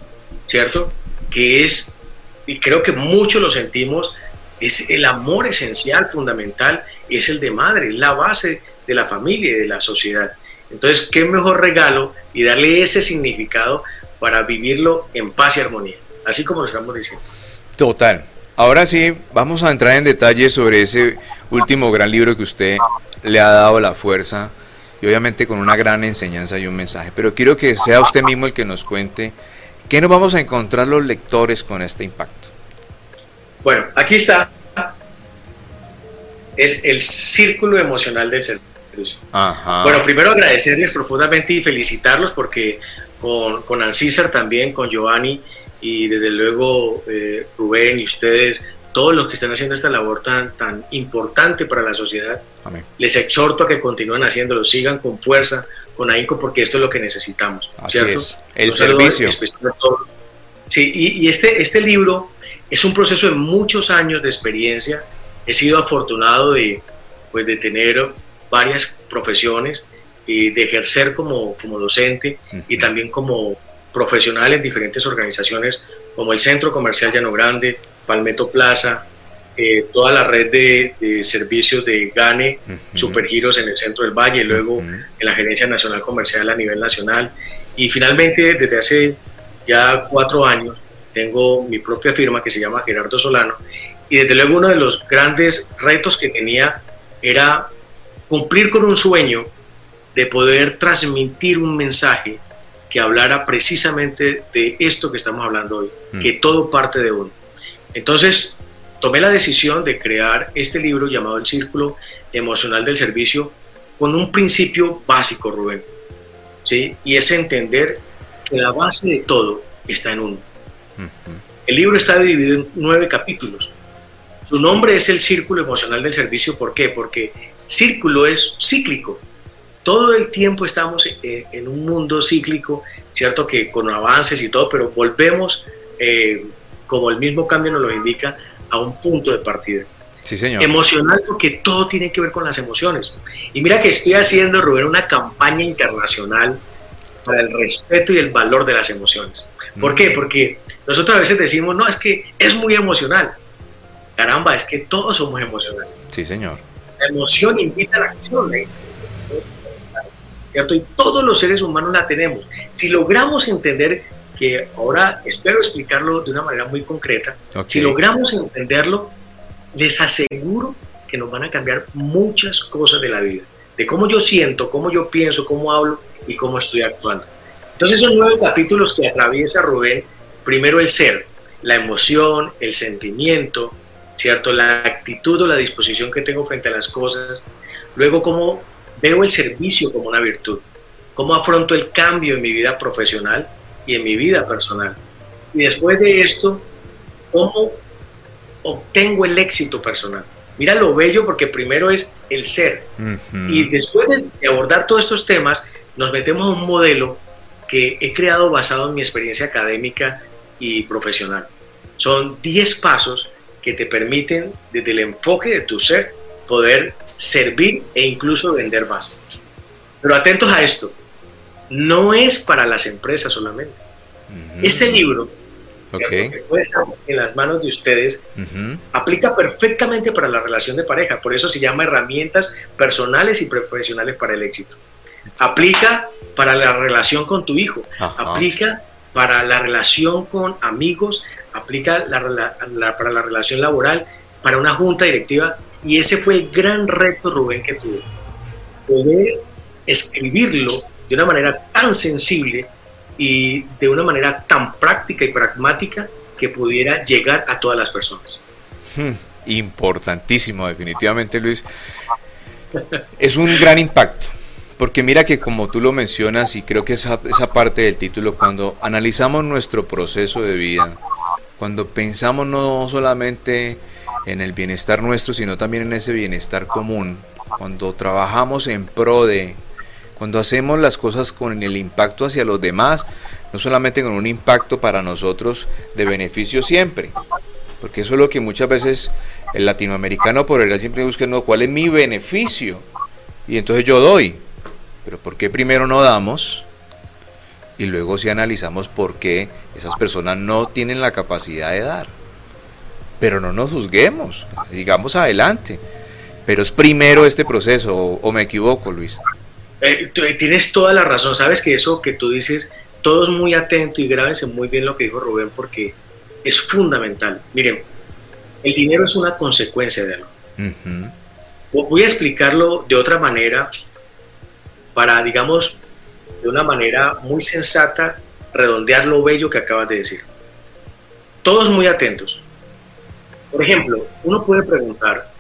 ¿Cierto? Que es, y creo que muchos lo sentimos, es el amor esencial, fundamental, es el de madre, la base de la familia y de la sociedad. Entonces, ¿qué mejor regalo y darle ese significado para vivirlo en paz y armonía? Así como lo estamos diciendo. Total. Ahora sí, vamos a entrar en detalle sobre ese último gran libro que usted le ha dado la fuerza y obviamente con una gran enseñanza y un mensaje. Pero quiero que sea usted mismo el que nos cuente qué nos vamos a encontrar los lectores con este impacto. Bueno, aquí está. Es el círculo emocional del servicio. Ajá. Bueno, primero agradecerles profundamente y felicitarlos porque con, con Ancísar también, con Giovanni y, y desde luego eh, Rubén y ustedes, todos los que están haciendo esta labor tan, tan importante para la sociedad, les exhorto a que continúen haciéndolo, sigan con fuerza, con ahínco, porque esto es lo que necesitamos. Así es, el servicio. Sí, y, este, este libro es un proceso de muchos años de experiencia. He sido afortunado de, pues, de tener varias profesiones y de ejercer como, como docente y también como profesional en diferentes organizaciones como el Centro Comercial Llano Grande, Palmetto Plaza, eh, toda la red de, servicios de GANE, Supergiros en el centro del Valle, y luego en la Gerencia Nacional Comercial a nivel nacional. Y finalmente, desde hace ya cuatro años, tengo mi propia firma que se llama Gerardo Solano. Y desde luego uno de los grandes retos que tenía era cumplir con un sueño de poder transmitir un mensaje que hablara precisamente de esto que estamos hablando hoy, mm. que todo parte de uno. Entonces, tomé la decisión de crear este libro llamado El Círculo Emocional del Servicio con un principio básico, Rubén, ¿sí? y es entender que la base de todo está en uno. El libro está dividido en nueve capítulos. Su nombre es el Círculo Emocional del Servicio. ¿Por qué? Porque círculo es cíclico. Todo el tiempo estamos en un mundo cíclico, cierto que con avances y todo, pero volvemos, eh, como el mismo cambio nos lo indica, a un punto de partida. Sí, señor. Emocional porque todo tiene que ver con las emociones. Y mira que estoy haciendo, Rubén, una campaña internacional para el respeto y el valor de las emociones. ¿Por qué? Porque nosotros a veces decimos, no, es que es muy emocional. Caramba, es que todos somos emocionales. Sí, señor. La emoción invita a la acción, ¿cierto? Y todos los seres humanos la tenemos. Si logramos entender que ahora espero explicarlo de una manera muy concreta. Si logramos entenderlo, les aseguro que nos van a cambiar muchas cosas de la vida, de cómo yo siento, cómo yo pienso, cómo hablo y cómo estoy actuando. Entonces son nueve capítulos que atraviesa Rubén, primero el ser, la emoción, el sentimiento, ¿cierto? La actitud o la disposición que tengo frente a las cosas, luego cómo veo el servicio como una virtud, cómo afronto el cambio en mi vida profesional, y en mi vida personal. Y después de esto, ¿cómo obtengo el éxito personal? Mira lo bello porque primero es el ser. Y después de abordar todos estos temas, nos metemos a un modelo que he creado basado en mi experiencia académica y profesional. Son 10 pasos que te permiten, desde el enfoque de tu ser, poder servir e incluso vender más. Pero atentos a esto, no es para las empresas solamente. Este libro, que puede estar en las manos de ustedes, aplica perfectamente para la relación de pareja. Por eso se llama herramientas personales y profesionales para el éxito. Aplica para la relación con tu hijo, aplica para la relación con amigos, aplica para la relación laboral, para una junta directiva. Y ese fue el gran reto, Rubén, que tuve. Poder escribirlo de una manera tan sensible y de una manera tan práctica y pragmática que pudiera llegar a todas las personas. Hmm, importantísimo, definitivamente, Luis. Es un gran impacto, porque mira que como tú lo mencionas, y creo que esa, esa parte del título, cuando analizamos nuestro proceso de vida, cuando pensamos no solamente en el bienestar nuestro, sino también en ese bienestar común, cuando trabajamos en pro de cuando hacemos las cosas con el impacto hacia los demás, no solamente con un impacto para nosotros de beneficio siempre, porque eso es lo que muchas veces el latinoamericano por el siempre busca, no, ¿cuál es mi beneficio? Y entonces yo doy, pero ¿por qué primero no damos? Y luego si analizamos por qué esas personas no tienen la capacidad de dar. Pero no nos juzguemos, digamos adelante. Pero es primero este proceso, o me equivoco, Luis. Eh, tienes toda la razón, sabes que eso que tú dices, todos muy atentos y grábense muy bien lo que dijo Rubén porque es fundamental. Miren, el dinero es una consecuencia de algo. Voy a explicarlo de otra manera para, digamos, de una manera muy sensata, redondear lo bello que acabas de decir. Todos muy atentos. Por ejemplo, uno puede preguntar,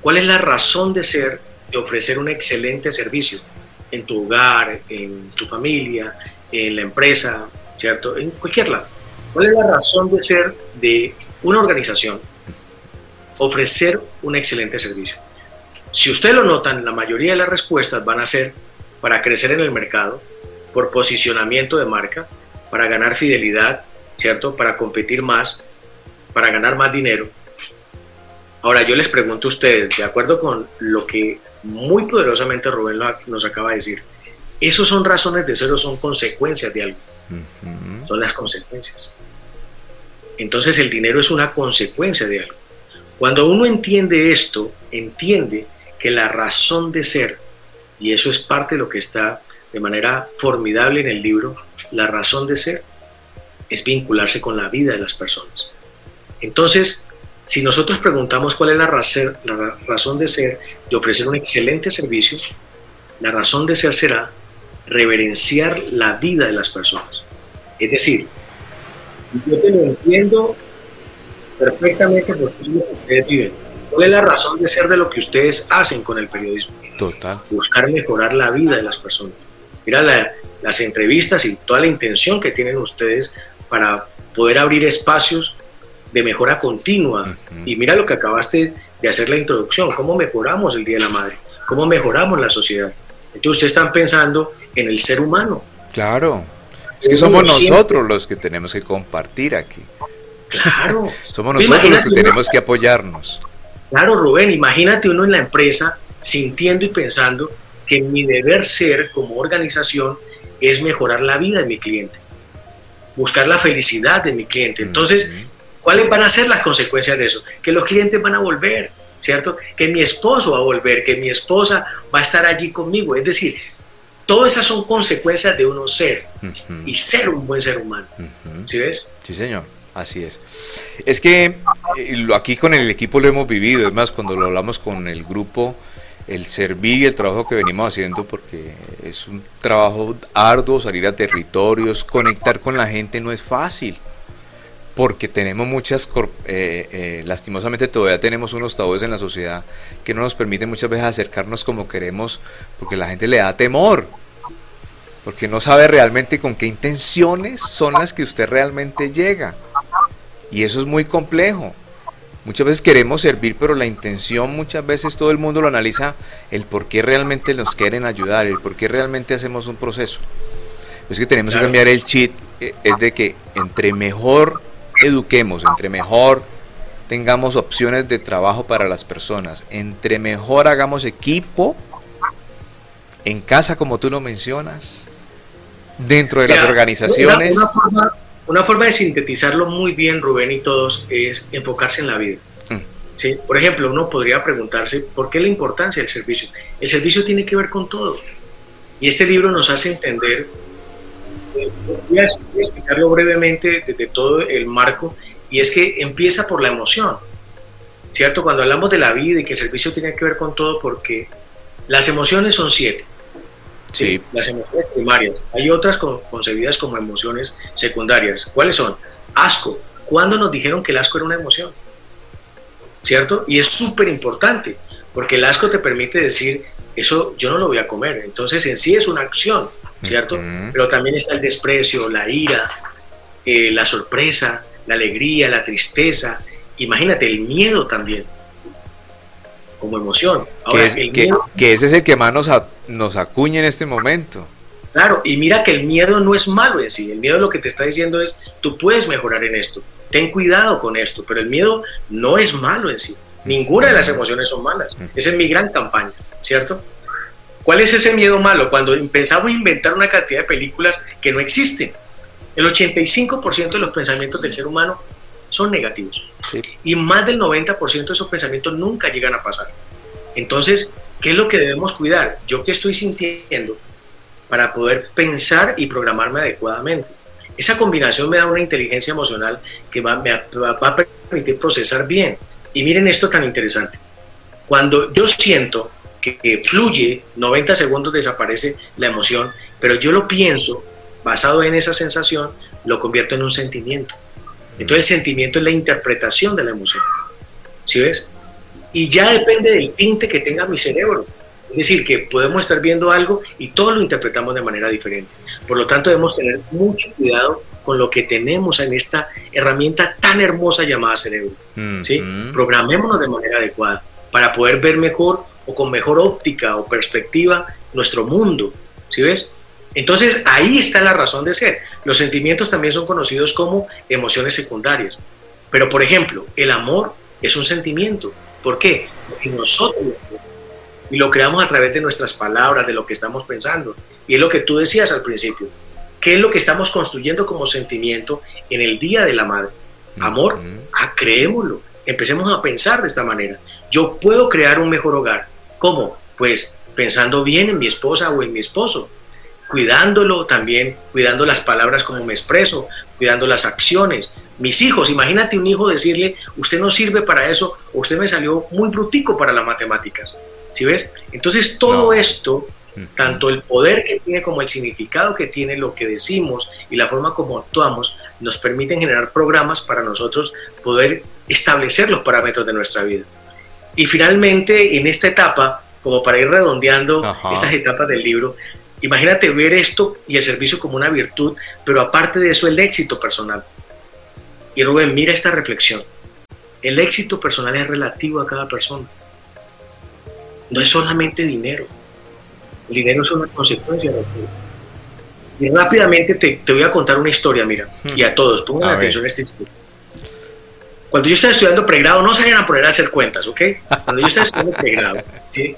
¿cuál es la razón de ser de ofrecer un excelente servicio? en tu hogar, en tu familia, en la empresa, ¿cierto? En cualquier lado. ¿Cuál es la razón de ser de una organización? Ofrecer un excelente servicio. Si usted lo notan, la mayoría de las respuestas van a ser para crecer en el mercado, por posicionamiento de marca, para ganar fidelidad, ¿cierto? Para competir más, para ganar más dinero. Ahora yo les pregunto a ustedes, de acuerdo con lo que muy poderosamente Rubén nos acaba de decir, ¿esos son razones de ser o son consecuencias de algo? Son las consecuencias. Entonces el dinero es una consecuencia de algo. Cuando uno entiende esto, entiende que la razón de ser, y eso es parte de lo que está de manera formidable en el libro, la razón de ser, es vincularse con la vida de las personas. Entonces, si nosotros preguntamos cuál es la, razón de ser de ofrecer un excelente servicio, la razón de ser será reverenciar la vida de las personas. Es decir, yo te lo entiendo perfectamente porque es lo que ustedes viven. ¿Cuál es la razón de ser de lo que ustedes hacen con el periodismo? Total. Buscar mejorar la vida de las personas. Mira las entrevistas y toda la intención que tienen ustedes para poder abrir espacios de mejora continua. Y mira lo que acabaste de hacer la introducción, cómo mejoramos el Día de la Madre, cómo mejoramos la sociedad. Entonces ustedes están pensando en el ser humano. Claro, es que somos nosotros los que tenemos que compartir aquí. Claro. somos nosotros los que tenemos que apoyarnos. Claro, Rubén, imagínate uno en la empresa sintiendo y pensando que mi deber ser como organización es mejorar la vida de mi cliente, buscar la felicidad de mi cliente. Entonces, ¿Cuáles van a ser las consecuencias de eso? Que los clientes van a volver, ¿cierto? Que mi esposo va a volver, que mi esposa va a estar allí conmigo. Es decir, todas esas son consecuencias de uno ser y ser un buen ser humano. ¿Sí ves? Sí, señor. Así es. Es que eh, aquí con el equipo lo hemos vivido, es más, cuando lo hablamos con el grupo, el servir y el trabajo que venimos haciendo, porque es un trabajo arduo, salir a territorios, conectar con la gente no es fácil porque tenemos muchas, eh, eh, lastimosamente todavía tenemos unos tabúes en la sociedad que no nos permiten muchas veces acercarnos como queremos, porque la gente le da temor, porque no sabe realmente con qué intenciones son las que usted realmente llega. Y eso es muy complejo. Muchas veces queremos servir, pero la intención muchas veces todo el mundo lo analiza el por qué realmente nos quieren ayudar, el por qué realmente hacemos un proceso. Es que tenemos que cambiar el chip, eh, es de que entre mejor eduquemos, entre mejor tengamos opciones de trabajo para las personas, entre mejor hagamos equipo, en casa como tú lo mencionas, dentro de las organizaciones. Una, forma, de sintetizarlo muy bien, Rubén y todos, es enfocarse en la vida. Mm. ¿Sí? Por ejemplo, uno podría preguntarse, ¿por qué la importancia del servicio? El servicio tiene que ver con todo. Y este libro nos hace entender voy a explicarlo brevemente desde todo el marco, y es que empieza por la emoción, ¿cierto? Cuando hablamos de la vida y que el servicio tiene que ver con todo, porque las emociones son siete. Sí. Las emociones primarias. Hay otras concebidas como emociones secundarias. ¿Cuáles son? Asco. ¿Cuándo nos dijeron que el asco era una emoción? ¿Cierto? Y es súper importante, porque el asco te permite decir, eso yo no lo voy a comer. Entonces en sí es una acción, ¿cierto? Pero también está el desprecio, la ira, eh, la sorpresa, la alegría, la tristeza. Imagínate, el miedo también, como emoción. que, ese es el que más nos, nos acuña en este momento. Claro, y mira que el miedo no es malo en sí, el miedo lo que te está diciendo es, tú puedes mejorar en esto, ten cuidado con esto, pero el miedo no es malo en sí, ninguna de las emociones son malas, esa es mi gran campaña. ¿cierto? ¿Cuál es ese miedo malo? Cuando pensamos inventar una cantidad de películas que no existen. El 85% de los pensamientos del ser humano son negativos. Y más del 90% de esos pensamientos nunca llegan a pasar. Entonces, ¿qué es lo que debemos cuidar? Yo qué estoy sintiendo para poder pensar y programarme adecuadamente. Esa combinación me da una inteligencia emocional que va, me va a permitir procesar bien. Y miren esto tan interesante. Cuando yo siento que, fluye, 90 segundos desaparece la emoción, pero yo lo pienso, basado en esa sensación, lo convierto en un sentimiento. Entonces el sentimiento es la interpretación de la emoción. ¿Sí ves? Y ya depende del tinte que tenga mi cerebro. Es decir, que podemos estar viendo algo y todos lo interpretamos de manera diferente. Por lo tanto, debemos tener mucho cuidado con lo que tenemos en esta herramienta tan hermosa llamada cerebro. ¿sí? Programémonos de manera adecuada para poder ver mejor o con mejor óptica o perspectiva nuestro mundo. ¿Sí ves? Entonces ahí está la razón de ser. Los sentimientos también son conocidos como emociones secundarias. Pero por ejemplo, el amor es un sentimiento. ¿Por qué? Porque nosotros y lo creamos a través de nuestras palabras, de lo que estamos pensando. Y es lo que tú decías al principio. ¿Qué es lo que estamos construyendo como sentimiento en el Día de la Madre? Amor, ah, creémoslo. Empecemos a pensar de esta manera. Yo puedo crear un mejor hogar. ¿Cómo? Pues pensando bien en mi esposa o en mi esposo, cuidándolo también, cuidando las palabras como me expreso, cuidando las acciones. Mis hijos, imagínate un hijo decirle, usted no sirve para eso, o usted me salió muy brutico para las matemáticas. ¿Sí ves? Entonces todo esto, tanto el poder que tiene como el significado que tiene lo que decimos y la forma como actuamos, nos permiten generar programas para nosotros poder establecer los parámetros de nuestra vida. Y finalmente, en esta etapa, como para ir redondeando estas etapas del libro, imagínate ver esto y el servicio como una virtud, pero aparte de eso el éxito personal. Y Rubén, mira esta reflexión. El éxito personal es relativo a cada persona no es solamente dinero. El dinero es una consecuencia de todo. Y rápidamente te, voy a contar una historia, mira, hmm. y a todos, pongan atención a esta historia. Cuando yo estaba estudiando pregrado, no vayan a poner a hacer cuentas, ¿ok? Cuando yo estaba estudiando pregrado, ¿sí?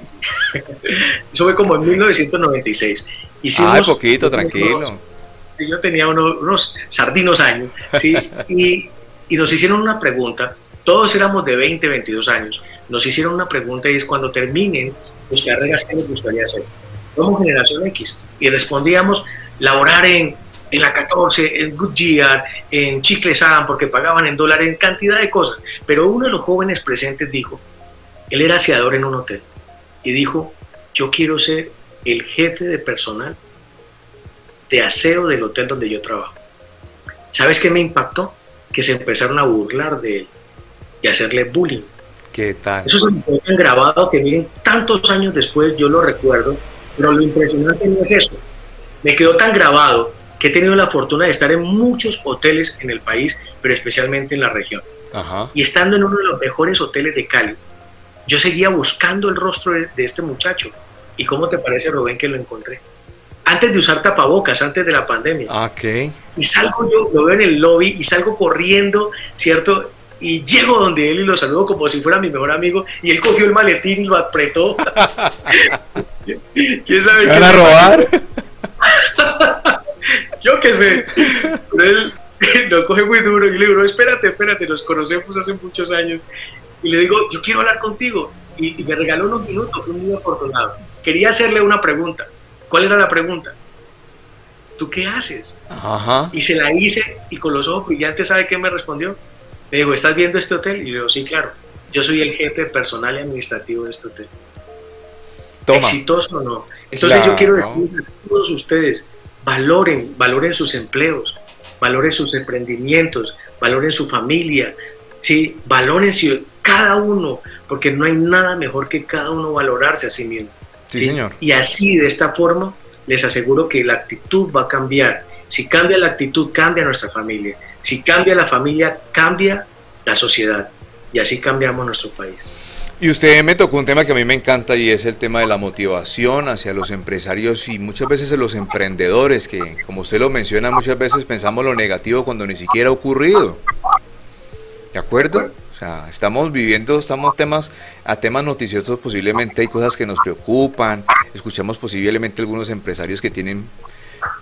eso fue como en 1996. Hicimos, Ay, poquito, tranquilo. yo tenía unos, sardinos años, ¿sí? Y, y nos hicieron una pregunta, todos éramos de 20, 22 años, nos hicieron una pregunta y es cuando terminen sus carreras, ¿qué les gustaría hacer? Somos generación X y respondíamos laborar en, en la 14, en Goodyear, en Chicle Adam, porque pagaban en dólares, en cantidad de cosas. Pero uno de los jóvenes presentes dijo, él era aseador en un hotel, y dijo, yo quiero ser el jefe de personal de aseo del hotel donde yo trabajo. ¿Sabes qué me impactó? Que se empezaron a burlar de él y hacerle bullying. ¿Qué tal? Eso se me tan grabado que miren, tantos años después yo lo recuerdo, pero lo impresionante no es eso. Me quedó tan grabado que he tenido la fortuna de estar en muchos hoteles en el país, pero especialmente en la región. Y estando en uno de los mejores hoteles de Cali, yo seguía buscando el rostro de, este muchacho. ¿Y cómo te parece, Rubén, que lo encontré? Antes de usar tapabocas, antes de la pandemia. Okay. Y salgo yo, lo veo en el lobby y salgo corriendo, ¿cierto? y llego donde él y lo saludo como si fuera mi mejor amigo y él cogió el maletín y lo apretó. ¿Quién sabe ¿Van a robar? Yo qué sé. Pero él lo coge muy duro y le digo, espérate, espérate, nos conocemos hace muchos años. Y le digo, yo quiero hablar contigo. Y, me regaló unos minutos, un muy afortunado. Quería hacerle una pregunta. ¿Cuál era la pregunta? ¿Tú qué haces? Y se la hice y con los ojos brillantes, ¿sabe qué me respondió? Me dijo, ¿estás viendo este hotel? Y yo digo, sí, claro. Yo soy el jefe personal y administrativo de este hotel. ¿Exitoso o no? Entonces yo quiero decirles a todos ustedes, valoren, valoren sus empleos, valoren sus emprendimientos, valoren su familia, ¿sí? valoren cada uno, porque no hay nada mejor que cada uno valorarse a sí mismo. Sí, señor. Y así, de esta forma, les aseguro que la actitud va a cambiar. Si cambia la actitud, cambia nuestra familia. Si cambia la familia, cambia la sociedad. Y así cambiamos nuestro país. Y usted me tocó un tema que a mí me encanta y es el tema de la motivación hacia los empresarios y muchas veces los emprendedores, que como usted lo menciona, muchas veces pensamos lo negativo cuando ni siquiera ha ocurrido. ¿De acuerdo? O sea, estamos viviendo, estamos temas, a temas noticiosos posiblemente hay cosas que nos preocupan, escuchamos posiblemente algunos empresarios que tienen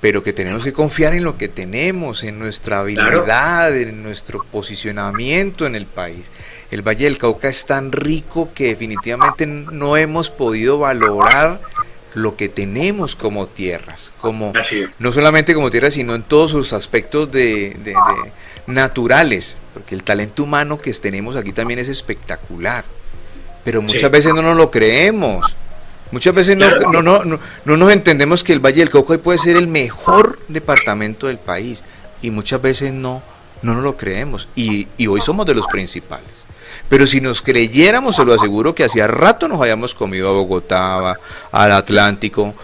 pero que tenemos que confiar en lo que tenemos, en nuestra habilidad, en nuestro posicionamiento en el país. El Valle del Cauca es tan rico que definitivamente no hemos podido valorar lo que tenemos como tierras, como no solamente como tierras, sino en todos sus aspectos de, naturales, porque el talento humano que tenemos aquí también es espectacular, pero muchas veces no nos lo creemos. Muchas veces no, no, no, no, nos entendemos que el Valle del Cauca puede ser el mejor departamento del país y muchas veces no, no nos lo creemos y, y hoy somos de los principales. Pero si nos creyéramos, se lo aseguro que hacía rato nos hayamos comido a Bogotá, al Atlántico,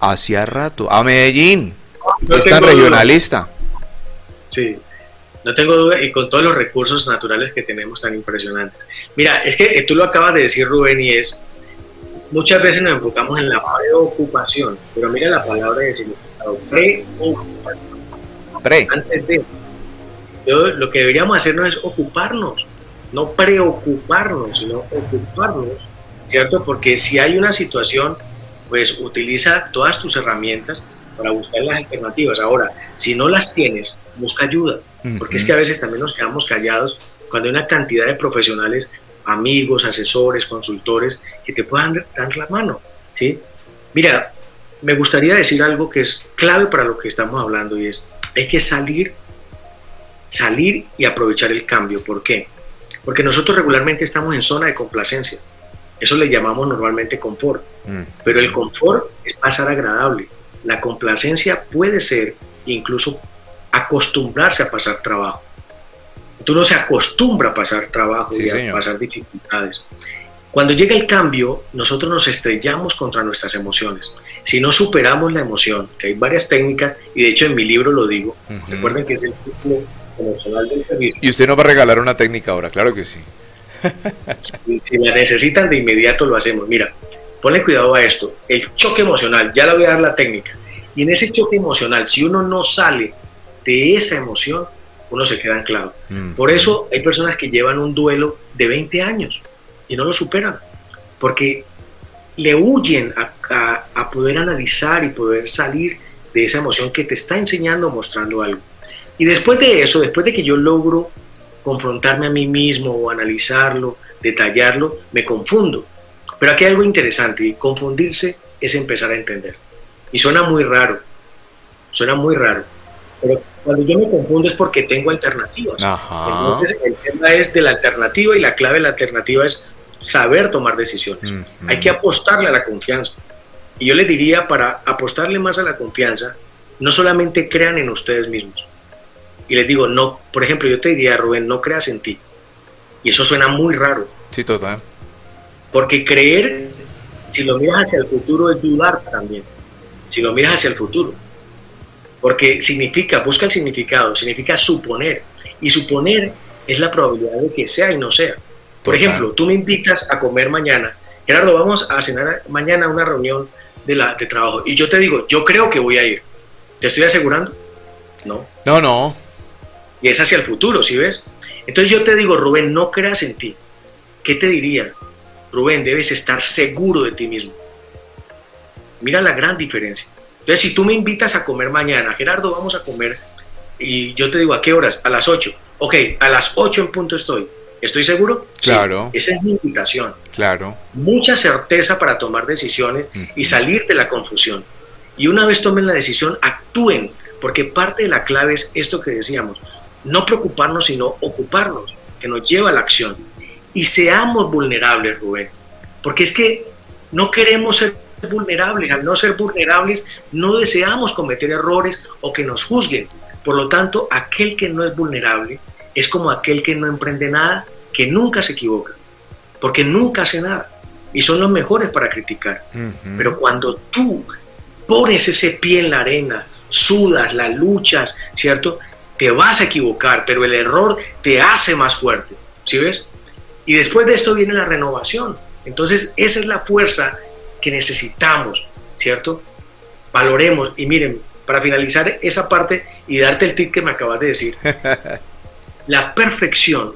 hacía rato, a Medellín, es tan regionalista. Sí, no tengo duda, y con todos los recursos naturales que tenemos tan impresionantes. Mira, es que tú lo acabas de decir, Rubén, y es, muchas veces nos enfocamos en la preocupación, pero mira la palabra de significado, preocupación. Pre. Antes de eso, yo, lo que deberíamos hacer no es ocuparnos, no preocuparnos, sino ocuparnos, ¿cierto? Porque si hay una situación, pues utiliza todas tus herramientas para buscar las alternativas. Ahora, si no las tienes, busca ayuda, porque es que a veces también nos quedamos callados cuando hay una cantidad de profesionales, amigos, asesores, consultores, que te puedan dar la mano, ¿sí? Mira, me gustaría decir algo que es clave para lo que estamos hablando y es, hay que salir, salir y aprovechar el cambio. ¿Por qué? Porque nosotros regularmente estamos en zona de complacencia. Eso le llamamos normalmente confort. Pero el confort es pasar agradable. La complacencia puede ser incluso acostumbrarse a pasar trabajo. Tú no se acostumbra a pasar trabajo y a pasar dificultades. Cuando llega el cambio, nosotros nos estrellamos contra nuestras emociones. Si no superamos la emoción, que hay varias técnicas, y de hecho en mi libro lo digo, recuerden que es el ciclo emocional del servicio. Y usted nos va a regalar una técnica ahora, claro que sí. si, si la necesitan de inmediato lo hacemos. Mira, ponle cuidado a esto. El choque emocional, ya le voy a dar la técnica. Y en ese choque emocional, si uno no sale de esa emoción, uno se queda anclado. Por eso hay personas que llevan un duelo de 20 años y no lo superan, porque le huyen a, a, poder analizar y poder salir de esa emoción que te está enseñando o mostrando algo. Y después de eso, después de que yo logro confrontarme a mí mismo o analizarlo, detallarlo, me confundo. Pero aquí hay algo interesante y confundirse es empezar a entender. Y suena muy raro, suena muy raro. Pero cuando yo me confundo es porque tengo alternativas. Entonces el tema es de la alternativa y la clave de la alternativa es saber tomar decisiones. Hay que apostarle a la confianza. Y yo le diría, para apostarle más a la confianza, no solamente crean en ustedes mismos. Y les digo, no, por ejemplo, yo te diría, Rubén, no creas en ti. Y eso suena muy raro. Sí, total. Porque creer, si lo miras hacia el futuro, es dudar también. Si lo miras hacia el futuro. Porque significa, busca el significado, significa suponer. Y suponer es la probabilidad de que sea y no sea. Por ejemplo, tú me invitas a comer mañana. Gerardo, vamos a cenar mañana a una reunión de, la, de trabajo. Y yo te digo, yo creo que voy a ir. ¿Te estoy asegurando? No. No, no. Y es hacia el futuro, ¿sí ves? Entonces yo te digo, Rubén, no creas en ti. ¿Qué te diría? Rubén, debes estar seguro de ti mismo. Mira la gran diferencia. Entonces, si tú me invitas a comer mañana, Gerardo, vamos a comer, y yo te digo, ¿a qué horas? A las 8. Ok, a las 8 en punto estoy. ¿Estoy seguro? Claro. esa es mi invitación. Claro. Mucha certeza para tomar decisiones y salir de la confusión. Y una vez tomen la decisión, actúen, porque parte de la clave es esto que decíamos, no preocuparnos, sino ocuparnos, que nos lleva a la acción. Y seamos vulnerables, Rubén, porque es que no queremos ser vulnerables, al no ser vulnerables no deseamos cometer errores o que nos juzguen. Por lo tanto, aquel que no es vulnerable es como aquel que no emprende nada, que nunca se equivoca, porque nunca hace nada. Y son los mejores para criticar. Pero cuando tú pones ese pie en la arena, sudas, la luchas, ¿cierto? Te vas a equivocar, pero el error te hace más fuerte, ¿sí ves? Y después de esto viene la renovación. Entonces, esa es la fuerza que necesitamos, ¿cierto? Valoremos. Y miren, para finalizar esa parte y darte el tip que me acabas de decir, la perfección,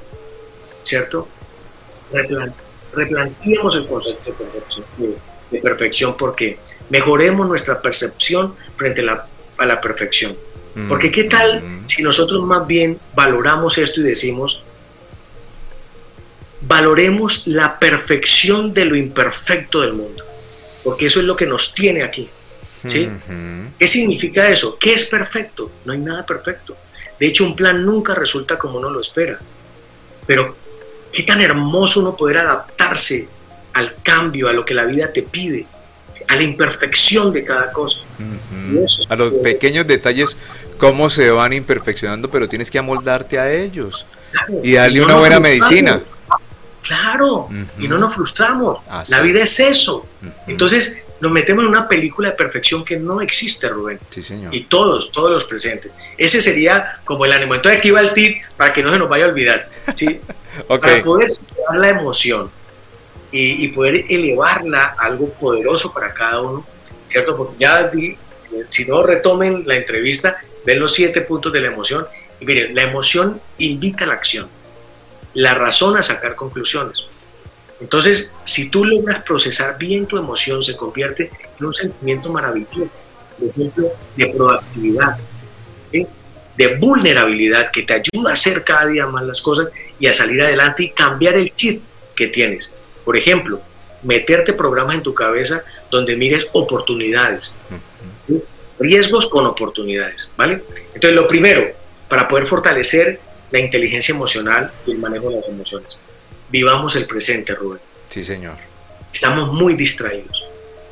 ¿cierto? replanteemos el concepto de perfección, de perfección porque mejoremos nuestra percepción frente a la, perfección. Porque qué tal si nosotros más bien valoramos esto y decimos, valoremos la perfección de lo imperfecto del mundo, porque eso es lo que nos tiene aquí. ¿sí? ¿Qué significa eso? ¿Qué es perfecto? No hay nada perfecto. De hecho, un plan nunca resulta como uno lo espera. Pero qué tan hermoso uno poder adaptarse al cambio, a lo que la vida te pide, a la imperfección de cada cosa. a los pequeños detalles, cómo se van imperfeccionando, pero tienes que amoldarte a ellos y darle una buena medicina. Claro, y no nos frustramos. La vida es eso. Entonces, nos metemos en una película de perfección que no existe, Rubén. Sí, señor. Y todos, todos los presentes. Ese sería como el ánimo. Entonces aquí va el tip para que no se nos vaya a olvidar. ¿sí? Para poder superar la emoción y, y, poder elevarla a algo poderoso para cada uno, ¿cierto? Porque ya, si no retomen la entrevista, ven los siete puntos de la emoción. Y miren, la emoción invita a la acción, la razón a sacar conclusiones. Entonces, si tú logras procesar bien tu emoción, se convierte en un sentimiento maravilloso, por ejemplo, de proactividad, de vulnerabilidad, que te ayuda a hacer cada día más las cosas y a salir adelante y cambiar el chip que tienes. Por ejemplo, meterte programas en tu cabeza donde mires oportunidades, riesgos con oportunidades, ¿vale? Entonces, lo primero, para poder fortalecer la inteligencia emocional y el manejo de las emociones vivamos el presente, Rubén. Sí, señor. Estamos muy distraídos.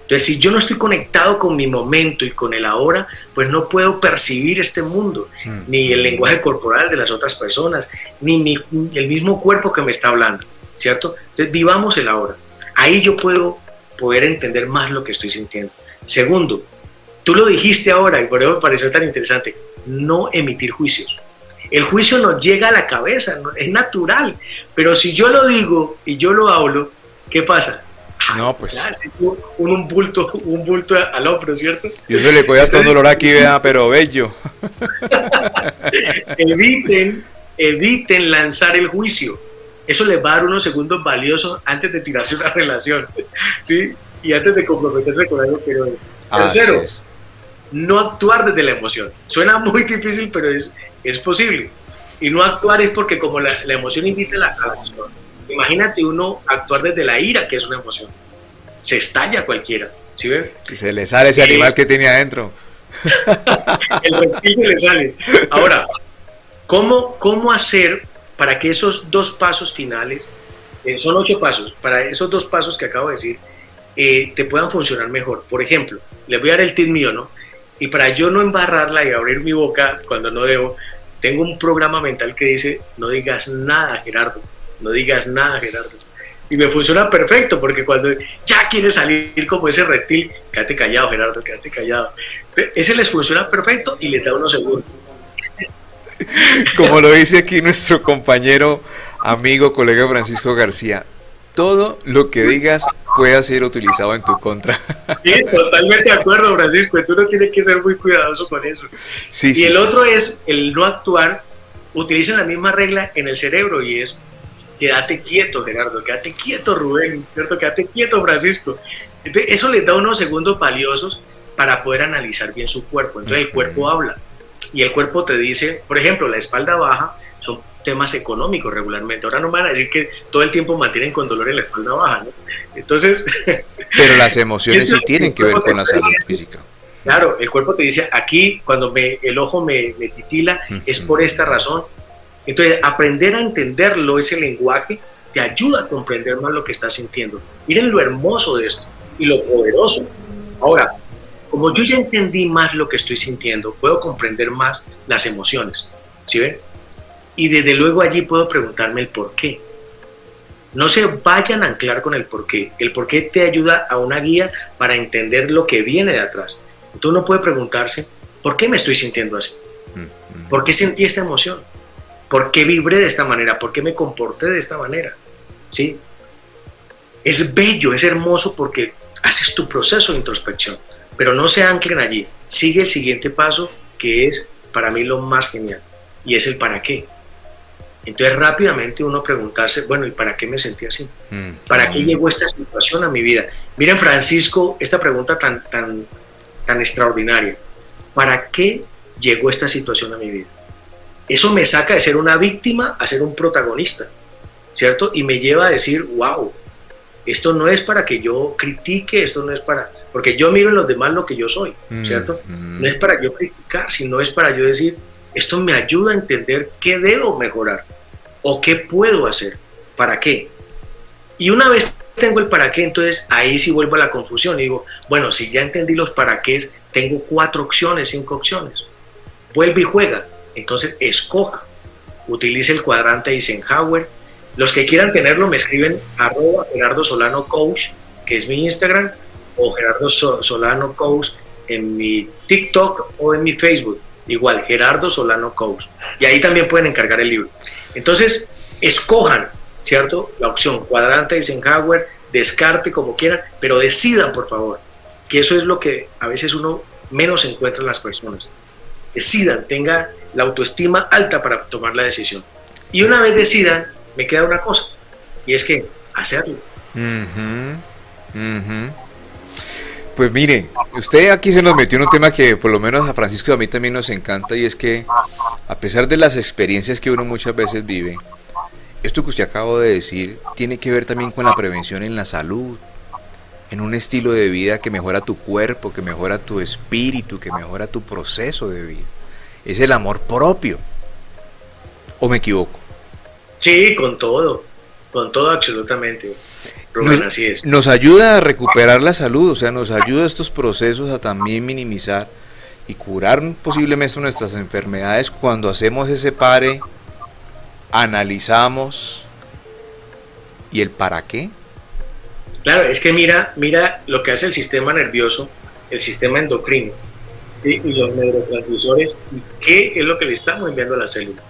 Entonces, si yo no estoy conectado con mi momento y con el ahora, pues no puedo percibir este mundo, mm. ni el lenguaje corporal de las otras personas, ni el mismo cuerpo que me está hablando, ¿cierto? Entonces, vivamos el ahora. Ahí yo puedo poder entender más lo que estoy sintiendo. Segundo, tú lo dijiste ahora y por eso me pareció tan interesante, no emitir juicios. El juicio nos llega a la cabeza, es natural. Pero si yo lo digo y yo lo hablo, ¿qué pasa? No, pues. un, bulto, un bulto al hombro, ¿cierto? Y eso le hasta un dolor aquí, vea, pero bello. eviten, eviten lanzar el juicio. Eso les va a dar unos segundos valiosos antes de tirarse una relación, ¿sí? Y antes de comprometerse con algo que no es. Tercero, no actuar desde la emoción. Suena muy difícil, pero es, es posible. Y no actuar es porque como la, emoción invita a la, acción. Imagínate uno actuar desde la ira, que es una emoción. Se estalla cualquiera. ¿sí ven? Y se le sale ese animal que tiene adentro. el reptil se le sale. Ahora, ¿cómo, ¿cómo hacer para que esos dos pasos finales, eh, son ocho pasos, para esos dos pasos que acabo de decir, eh, te puedan funcionar mejor? Por ejemplo, les voy a dar el tip mío, ¿no? Y para yo no embarrarla y abrir mi boca cuando no debo, tengo un programa mental que dice, no digas nada, Gerardo, no digas nada, Gerardo. Y me funciona perfecto, porque cuando ya quieres salir como ese reptil, quédate callado, Gerardo, quédate callado. Ese les funciona perfecto y les da unos segundos. Como lo dice aquí nuestro compañero, amigo, colega Francisco García, todo lo que digas pueda ser utilizado en tu contra. Sí, totalmente de acuerdo, Francisco. Tú no tienes que ser muy cuidadoso con eso. Sí, y el otro es el no actuar. Utilicen la misma regla en el cerebro y es quédate quieto, Gerardo, quédate quieto, Rubén, ¿cierto? Quédate quieto, Francisco. Entonces, eso les da unos segundos valiosos para poder analizar bien su cuerpo. Entonces, el cuerpo habla y el cuerpo te dice, por ejemplo, la espalda baja son temas económicos regularmente. Ahora no me van a decir que todo el tiempo mantienen con dolor en la espalda baja, ¿no? Entonces... Pero las emociones sí tienen que ver con la salud física. Claro, el cuerpo te dice, aquí cuando me, el ojo me, titila es por esta razón. Entonces, aprender a entenderlo, ese lenguaje, te ayuda a comprender más lo que estás sintiendo. Miren lo hermoso de esto y lo poderoso. Ahora, como yo ya entendí más lo que estoy sintiendo, puedo comprender más las emociones. ¿Sí ven? Y desde luego allí puedo preguntarme el por qué. No se vayan a anclar con el por qué. El por qué te ayuda a una guía para entender lo que viene de atrás. Entonces uno puede preguntarse, ¿por qué me estoy sintiendo así? Mm, mm. ¿Por qué sentí esta emoción? ¿Por qué vibré de esta manera? ¿Por qué me comporté de esta manera? ¿Sí? Es bello, es hermoso porque haces tu proceso de introspección, pero no se anclen allí. Sigue el siguiente paso que es para mí lo más genial y es el para qué. Entonces rápidamente uno preguntarse, bueno, ¿y para qué me sentí así? Mm. ¿Para qué llegó esta situación a mi vida? Miren, Francisco, esta pregunta tan, tan, tan extraordinaria. ¿Para qué llegó esta situación a mi vida? Eso me saca de ser una víctima a ser un protagonista, ¿cierto? Y me lleva a decir, wow, esto no es para que yo critique, esto no es para, porque yo miro en los demás lo que yo soy, mm, ¿cierto? Mm. No es para yo criticar, sino es para yo decir, esto me ayuda a entender qué debo mejorar o qué puedo hacer, para qué. Y una vez tengo el para qué, entonces ahí sí vuelvo a la confusión y digo, bueno, si ya entendí los para qué, tengo cuatro opciones, cinco opciones. Vuelve y juega. Entonces escoja. Utilice el cuadrante Eisenhower. Los que quieran tenerlo me escriben arroba Gerardo Solano Coach, que es mi Instagram, o Gerardo Solano Coach en mi TikTok o en mi Facebook. Igual, Gerardo Solano Coach. Y ahí también pueden encargar el libro. Entonces, escojan, ¿cierto? La opción cuadrante Eisenhower, descarte como quieran, pero decidan, por favor, que eso es lo que a veces uno menos encuentra en las personas. Decidan, tenga la autoestima alta para tomar la decisión. Y una vez decidan, me queda una cosa, y es que hacerlo. Pues mire, usted aquí se nos metió en un tema que por lo menos a Francisco y a mí también nos encanta y es que a pesar de las experiencias que uno muchas veces vive, esto que usted acaba de decir tiene que ver también con la prevención en la salud, en un estilo de vida que mejora tu cuerpo, que mejora tu espíritu, que mejora tu proceso de vida. Es el amor propio. ¿O me equivoco? Sí, con todo, con todo absolutamente nos, ayuda a recuperar la salud, o sea, nos ayuda a estos procesos a también minimizar y curar posiblemente nuestras enfermedades cuando hacemos ese pare, analizamos y el para qué. Claro, es que mira, mira lo que hace el sistema nervioso, el sistema endocrino y los neurotransmisores y qué es lo que le estamos enviando a la célula.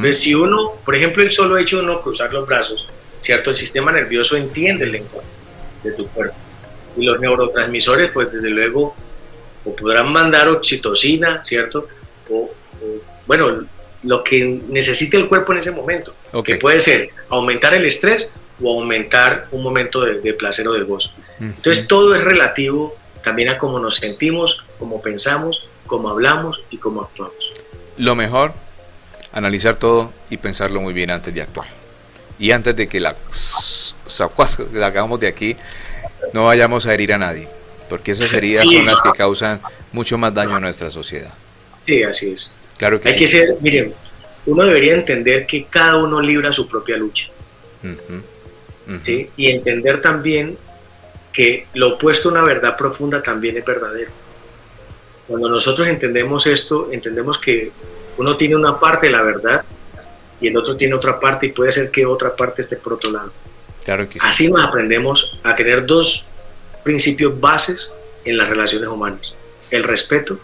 Pues si uno, por ejemplo, el solo hecho de uno cruzar los brazos, ¿cierto? El sistema nervioso entiende el lenguaje de tu cuerpo. Y los neurotransmisores, pues desde luego, o podrán mandar oxitocina, ¿cierto? O, bueno, lo que necesite el cuerpo en ese momento, que puede ser aumentar el estrés o aumentar un momento de, placer o de gozo. Entonces todo es relativo también a cómo nos sentimos, cómo pensamos, cómo hablamos y cómo actuamos. Lo mejor, analizar todo y pensarlo muy bien antes de actuar y antes de que la, hagamos de aquí, no vayamos a herir a nadie, porque esas heridas son las que causan mucho más daño a nuestra sociedad. Sí, así es. Claro que Hay que ser, miren, uno debería entender que cada uno libra su propia lucha. ¿sí? Y entender también que lo opuesto a una verdad profunda también es verdadero. Cuando nosotros entendemos esto, entendemos que uno tiene una parte de la verdad y el otro tiene otra parte y puede ser que otra parte esté por otro lado. Claro que Así nos aprendemos a tener dos principios bases en las relaciones humanas, el respeto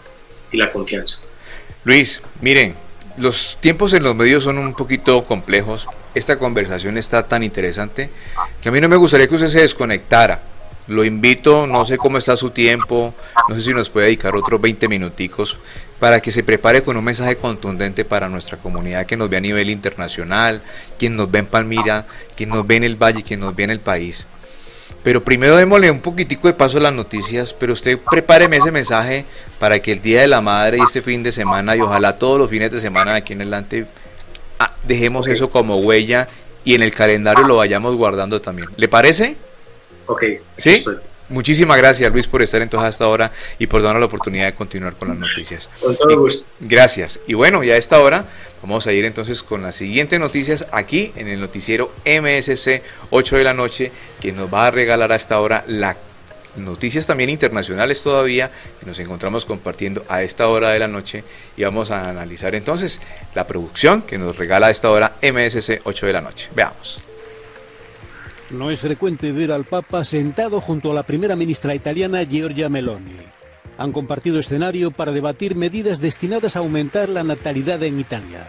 y la confianza. Luis, miren, los tiempos en los medios son un poquito complejos. Esta conversación está tan interesante que a mí no me gustaría que usted se desconectara. Lo invito, no sé cómo está su tiempo, no sé si nos puede dedicar otros 20 minuticos para que se prepare con un mensaje contundente para nuestra comunidad que nos ve a nivel internacional, quien nos ve en Palmira, quien nos ve en el Valle, quien nos ve en el país. Pero primero démosle un poquitico de paso a las noticias, pero usted prepáreme ese mensaje para que el Día de la Madre y este fin de semana y ojalá todos los fines de semana aquí en adelante ah, dejemos eso como huella y en el calendario lo vayamos guardando también. ¿Le parece? Ok. ¿Sí? Muchísimas gracias Luis por estar entonces hasta ahora y por darnos la oportunidad de continuar con las noticias. Con todo gusto. Gracias. Y bueno, ya a esta hora vamos a ir entonces con las siguientes noticias aquí en el noticiero MSC 8 de la noche que nos va a regalar a esta hora las noticias también internacionales todavía que nos encontramos compartiendo a esta hora de la noche y vamos a analizar entonces la producción que nos regala a esta hora MSC 8 de la noche. Veamos. No es frecuente ver al Papa sentado junto a la primera ministra italiana Giorgia Meloni. Han compartido escenario para debatir medidas destinadas a aumentar la natalidad en Italia.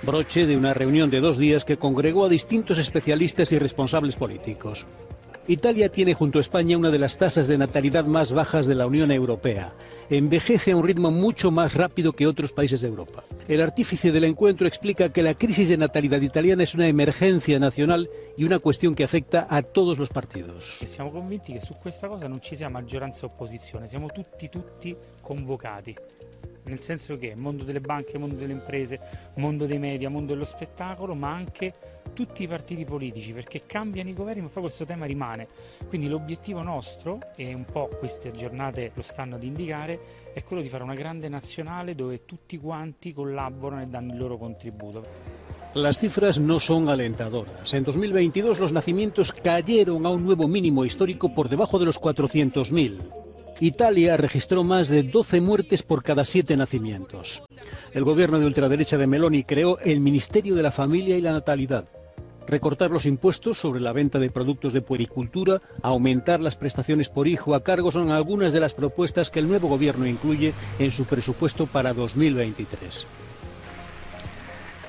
Broche de una reunión de dos días que congregó a distintos especialistas y responsables políticos. Italia tiene junto a España una de las tasas de natalidad más bajas de la Unión Europea. Envejece a un ritmo mucho más rápido que otros países de Europa. El artífice del encuentro explica que la crisis de natalidad italiana es una emergencia nacional y una cuestión que afecta a todos los partidos. Siamo convinti che su questa cosa non ci sia maggioranza o opposizione, siamo tutti tutti convocati. Nel senso che mondo delle banche, mondo delle imprese, mondo dei media, mondo dello spettacolo, ma anche tutti i partiti politici, perché cambiano i governi, ma poi questo tema rimane. Quindi l'obiettivo nostro, e un po' queste giornate lo stanno ad indicare, è quello di fare una grande nazionale dove tutti quanti collaborano e danno il loro contributo. Las cifras no son alentadoras. En 2022 los nacimientos cayeron a un nuevo mínimo histórico por debajo de los 400.000. Italia registró más de 12 muertes por cada 7 nacimientos. El gobierno de ultraderecha de Meloni creó el Ministerio de la Familia y la Natalidad. recortar los impuestos sobre la venta de productos de puericultura, aumentar las prestaciones por hijo a cargo son algunas de las propuestas que el nuevo gobierno incluye en su presupuesto para 2023.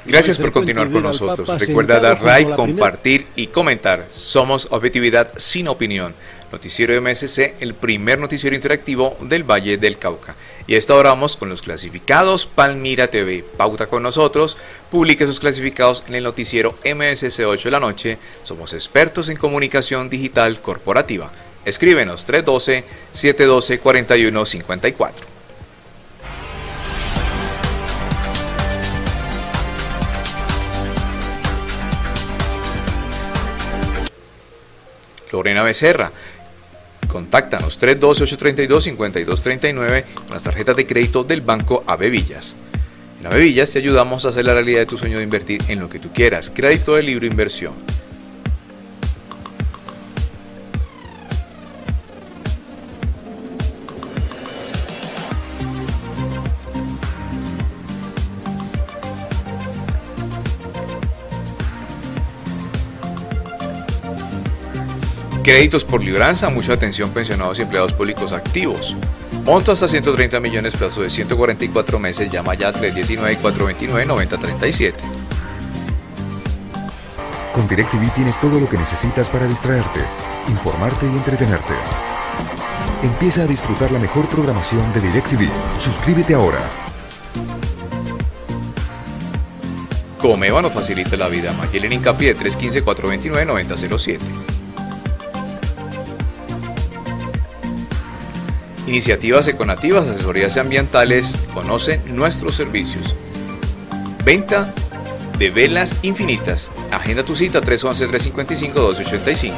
Gracias por continuar con nosotros. Recuerda dar like, compartir y comentar. Somos Objetividad sin opinión. Noticiero MSC, el primer noticiero interactivo del Valle del Cauca. Y a esta hora vamos con los clasificados Palmira TV. Pauta con nosotros, publique sus clasificados en el noticiero MSC 8 de la noche. Somos expertos en comunicación digital corporativa. Escríbenos 312-712-4154. Lorena Becerra. Contáctanos 312-832-5239 con las tarjetas de crédito del Banco Avevillas. En Avevillas te ayudamos a hacer la realidad de tu sueño de invertir en lo que tú quieras. Crédito de libro inversión Créditos por libranza, mucha atención pensionados y empleados públicos activos. Monto hasta 130 millones, plazo de 144 meses, llama ya 319-429-9037. Con DirecTV tienes todo lo que necesitas para distraerte, informarte y entretenerte. Empieza a disfrutar la mejor programación de DirecTV. Suscríbete ahora. Comeva nos facilita la vida. Maquillen Incapié 315-429-9007. Iniciativas econativas, asesorías ambientales, conoce nuestros servicios. Venta de velas infinitas. Agenda tu cita 311-355-1285.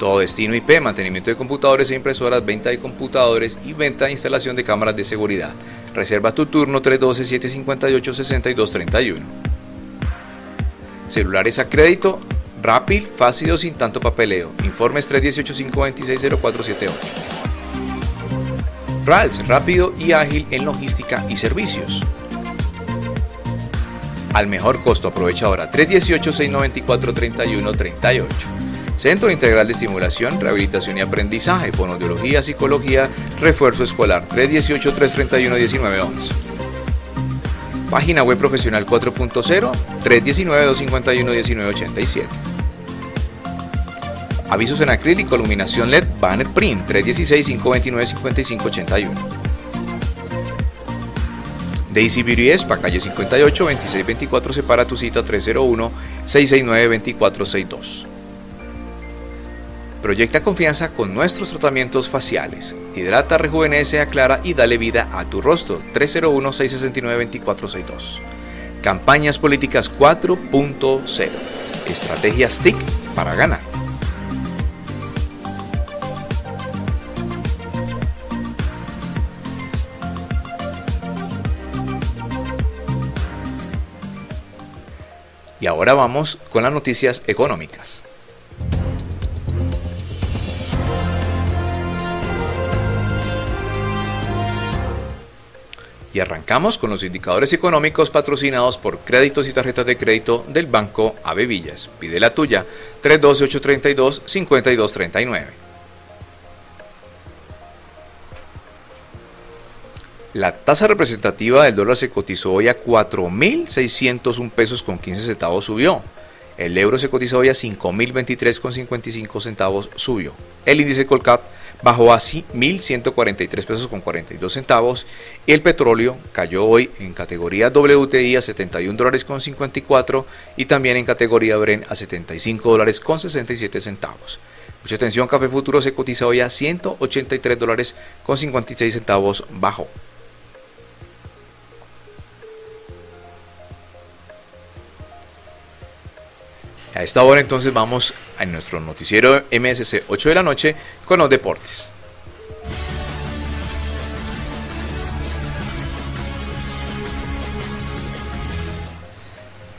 Todo destino IP, mantenimiento de computadores e impresoras, venta de computadores y venta e instalación de cámaras de seguridad. Reserva tu turno 312-758-6231. Celulares a crédito, rápido, fácil sin tanto papeleo. Informes 318-526-0478. RALS, rápido y ágil en logística y servicios. Al mejor costo, aprovecha ahora 318-694-3138. Centro Integral de Estimulación, Rehabilitación y Aprendizaje, Fonoaudiología, Psicología, Refuerzo Escolar, 318-331-1911. Página web profesional 4.0, 319-251-1987. Avisos en acrílico, iluminación LED, banner print, 316-529-5581. Daisy Beauty Spa, calle 58, 2624, separa tu cita 301-669-2462. Proyecta confianza con nuestros tratamientos faciales. Hidrata, rejuvenece, aclara y dale vida a tu rostro. 301-669-2462. Campañas políticas 4.0. Estrategias TIC para ganar. Y ahora vamos con las noticias económicas. Y arrancamos con los indicadores económicos patrocinados por créditos y tarjetas de crédito del Banco Villas. Pide la tuya 312-832-5239. La tasa representativa del dólar se cotizó hoy a 4.601 pesos con 15 centavos subió. El euro se cotizó hoy a 5.023 con 55 centavos subió. El índice Colcap bajó a 1.143 pesos con 42 centavos y el petróleo cayó hoy en categoría WTI a 71 dólares con 54 y también en categoría Bren a 75 dólares con 67 centavos. Mucha atención, Café Futuro se cotiza hoy a 183 dólares con 56 centavos bajo. A esta hora entonces vamos a nuestro noticiero MSC 8 de la noche con los deportes.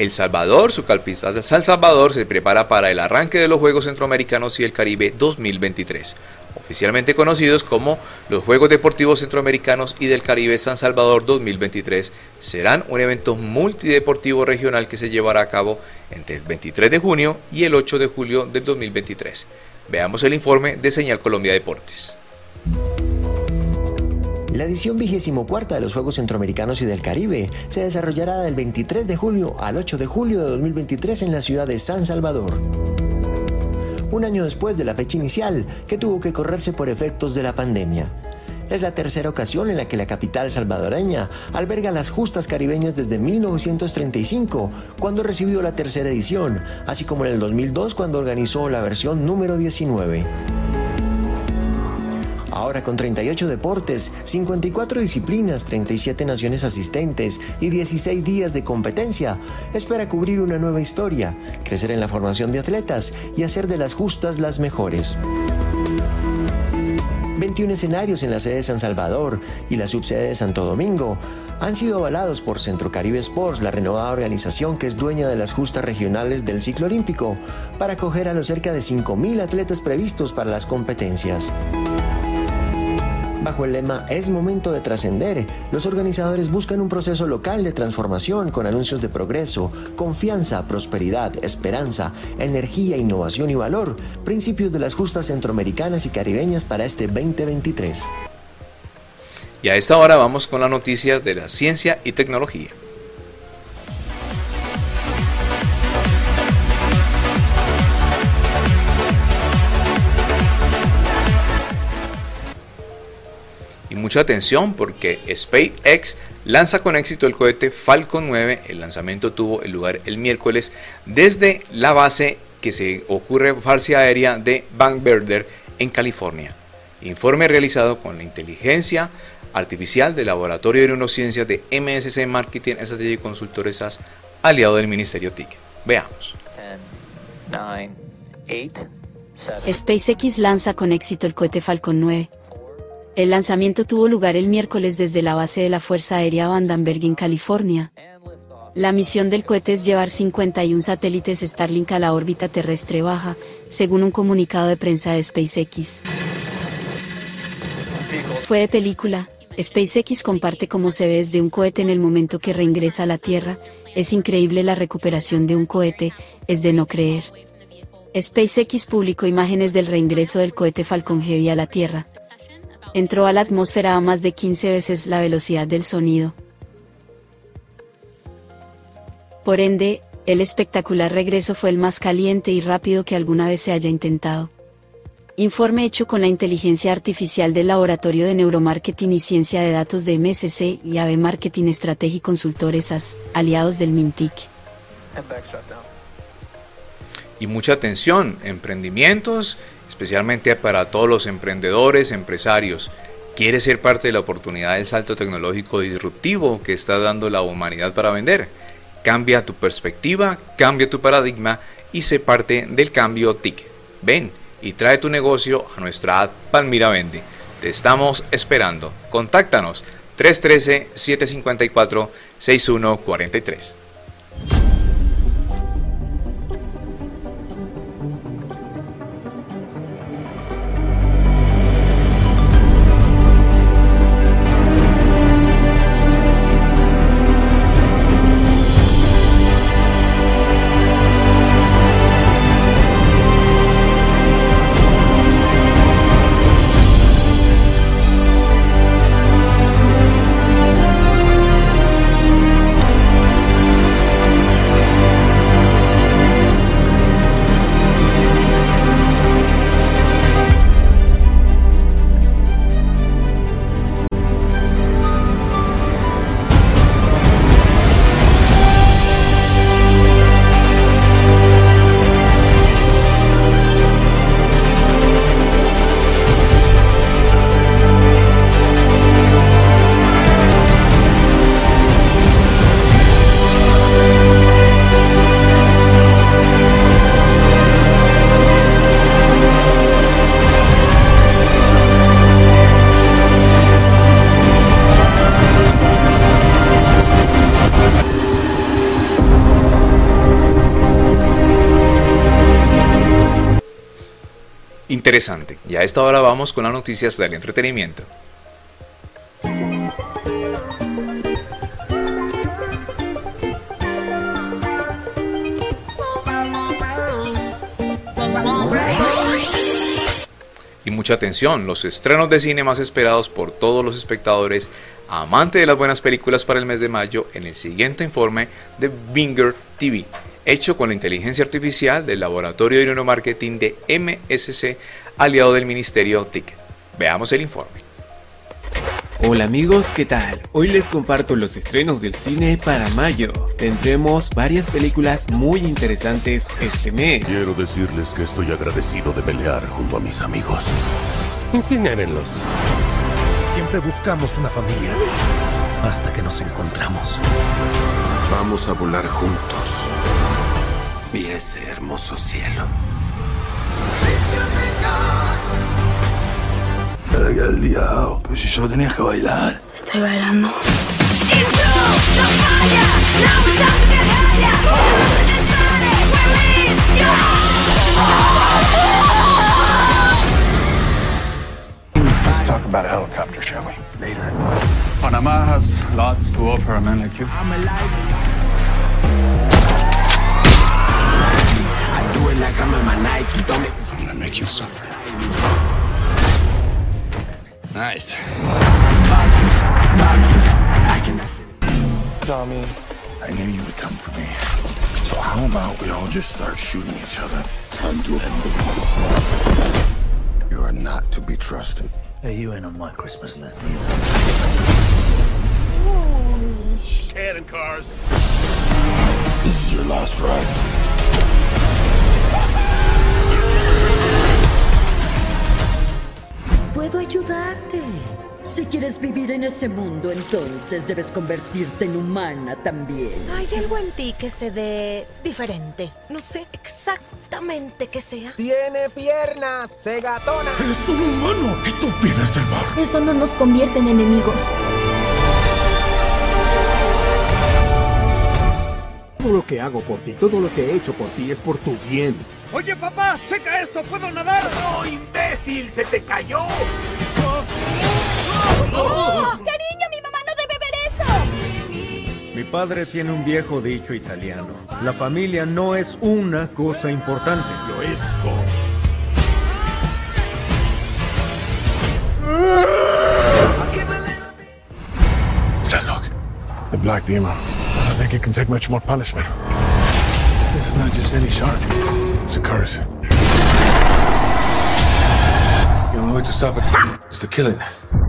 El Salvador, su calpista San Salvador, se prepara para el arranque de los Juegos Centroamericanos y el Caribe 2023. oficialmente conocidos como los Juegos Deportivos Centroamericanos y del Caribe San Salvador 2023, serán un evento multideportivo regional que se llevará a cabo entre el 23 de junio y el 8 de julio del 2023. Veamos el informe de Señal Colombia Deportes. La edición vigésimo cuarta de los Juegos Centroamericanos y del Caribe se desarrollará del 23 de julio al 8 de julio de 2023 en la ciudad de San Salvador un año después de la fecha inicial, que tuvo que correrse por efectos de la pandemia. Es la tercera ocasión en la que la capital salvadoreña alberga las justas caribeñas desde 1935, cuando recibió la tercera edición, así como en el 2002 cuando organizó la versión número 19. Ahora con 38 deportes, 54 disciplinas, 37 naciones asistentes y 16 días de competencia, espera cubrir una nueva historia, crecer en la formación de atletas y hacer de las justas las mejores. 21 escenarios en la sede de San Salvador y la subsede de Santo Domingo han sido avalados por Centro Caribe Sports, la renovada organización que es dueña de las justas regionales del ciclo olímpico, para acoger a los cerca de 5.000 atletas previstos para las competencias. Bajo el lema Es momento de trascender, los organizadores buscan un proceso local de transformación con anuncios de progreso, confianza, prosperidad, esperanza, energía, innovación y valor, principios de las justas centroamericanas y caribeñas para este 2023. Y a esta hora vamos con las noticias de la ciencia y tecnología. Mucha atención porque SpaceX lanza con éxito el cohete Falcon 9. El lanzamiento tuvo el lugar el miércoles desde la base que se ocurre fase aérea de Van Berder en California. Informe realizado con la inteligencia artificial del Laboratorio de Neurociencias de MSC Marketing Strategy Consultores SAS, aliado del Ministerio TIC. Veamos. SpaceX lanza con éxito el cohete Falcon 9 el lanzamiento tuvo lugar el miércoles desde la base de la Fuerza Aérea Vandenberg en California. La misión del cohete es llevar 51 satélites Starlink a la órbita terrestre baja, según un comunicado de prensa de SpaceX. Fue de película. SpaceX comparte cómo se ve desde un cohete en el momento que reingresa a la Tierra. Es increíble la recuperación de un cohete, es de no creer. SpaceX publicó imágenes del reingreso del cohete Falcon Heavy a la Tierra entró a la atmósfera a más de 15 veces la velocidad del sonido. Por ende, el espectacular regreso fue el más caliente y rápido que alguna vez se haya intentado. Informe hecho con la inteligencia artificial del Laboratorio de Neuromarketing y Ciencia de Datos de MSC y AB Marketing Strategy Consultores AS, aliados del MINTIC. Y mucha atención, emprendimientos especialmente para todos los emprendedores, empresarios. ¿Quieres ser parte de la oportunidad del salto tecnológico disruptivo que está dando la humanidad para vender? Cambia tu perspectiva, cambia tu paradigma y sé parte del cambio TIC. Ven y trae tu negocio a nuestra app Palmira Vende. Te estamos esperando. Contáctanos 313-754-6143. Esta hora vamos con las noticias del entretenimiento. Y mucha atención, los estrenos de cine más esperados por todos los espectadores amantes de las buenas películas para el mes de mayo en el siguiente informe de Binger TV, hecho con la inteligencia artificial del Laboratorio de Neuromarketing de MSC, aliado del Ministerio TIC. Veamos el informe. Hola amigos, ¿qué tal? Hoy les comparto los estrenos del cine para mayo. Tendremos varias películas muy interesantes este mes. Quiero decirles que estoy agradecido de pelear junto a mis amigos. Incinérenlos. Siempre buscamos una familia hasta que nos encontramos. Vamos a volar juntos. Y ese hermoso cielo. Verga el diablo, pero si solo tenías que bailar. Estoy bailando. Let's talk about a helicopter, shall we? Later. Panama has lots to offer a man like you. I'm alive. I do it like I'm in my Nike, don't it? I'm gonna make you suffer. Nice. Boxes, boxes. I can. Tommy, I knew you would come for me. So how about we all just start shooting each other? Time to end this. You are not to be trusted. Hey, you ain't on my Christmas list either. Cannon cars. This is your last ride. Puedo ayudarte. Si quieres vivir en ese mundo, entonces debes convertirte en humana también. Hay algo en ti que se ve diferente. No sé exactamente qué sea. Tiene piernas, se gatona. Eres un humano y tú vienes del mar. Eso no nos convierte en enemigos. Todo lo que hago por ti, todo lo que he hecho por ti es por tu bien. Oye, papá, seca esto, ¿puedo nadar? ¡No, imbécil! ¡Se te cayó! ¡Oh! ¡Cariño, mi mamá no debe ver eso! Mi padre tiene un viejo dicho italiano. La familia no es una cosa importante, lo es todo. The black beamer. Think it can take much more punishment. This is not just any shark. It's a curse. The only way to stop it is to kill it.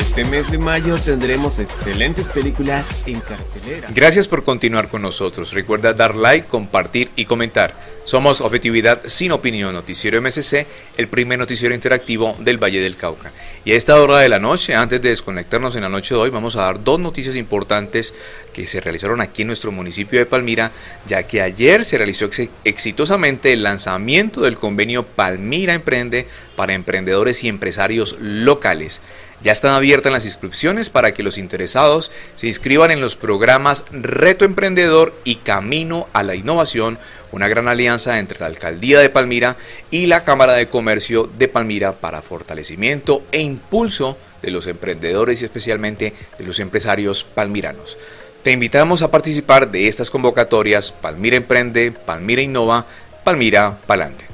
Este mes de mayo tendremos excelentes películas en cartelera. Gracias por continuar con nosotros. Recuerda dar like, compartir y comentar. Somos Objetividad sin opinión, Noticiero MSC, el primer noticiero interactivo del Valle del Cauca. Y a esta hora de la noche, antes de desconectarnos en la noche de hoy, vamos a dar dos noticias importantes que se realizaron aquí en nuestro municipio de Palmira, ya que ayer se realizó ex exitosamente el lanzamiento del convenio Palmira Emprende para emprendedores y empresarios locales. Ya están abiertas las inscripciones para que los interesados se inscriban en los programas Reto Emprendedor y Camino a la Innovación, una gran alianza entre la Alcaldía de Palmira y la Cámara de Comercio de Palmira para fortalecimiento e impulso de los emprendedores y especialmente de los empresarios palmiranos. Te invitamos a participar de estas convocatorias Palmira Emprende, Palmira Innova, Palmira Palante.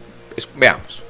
Veamos.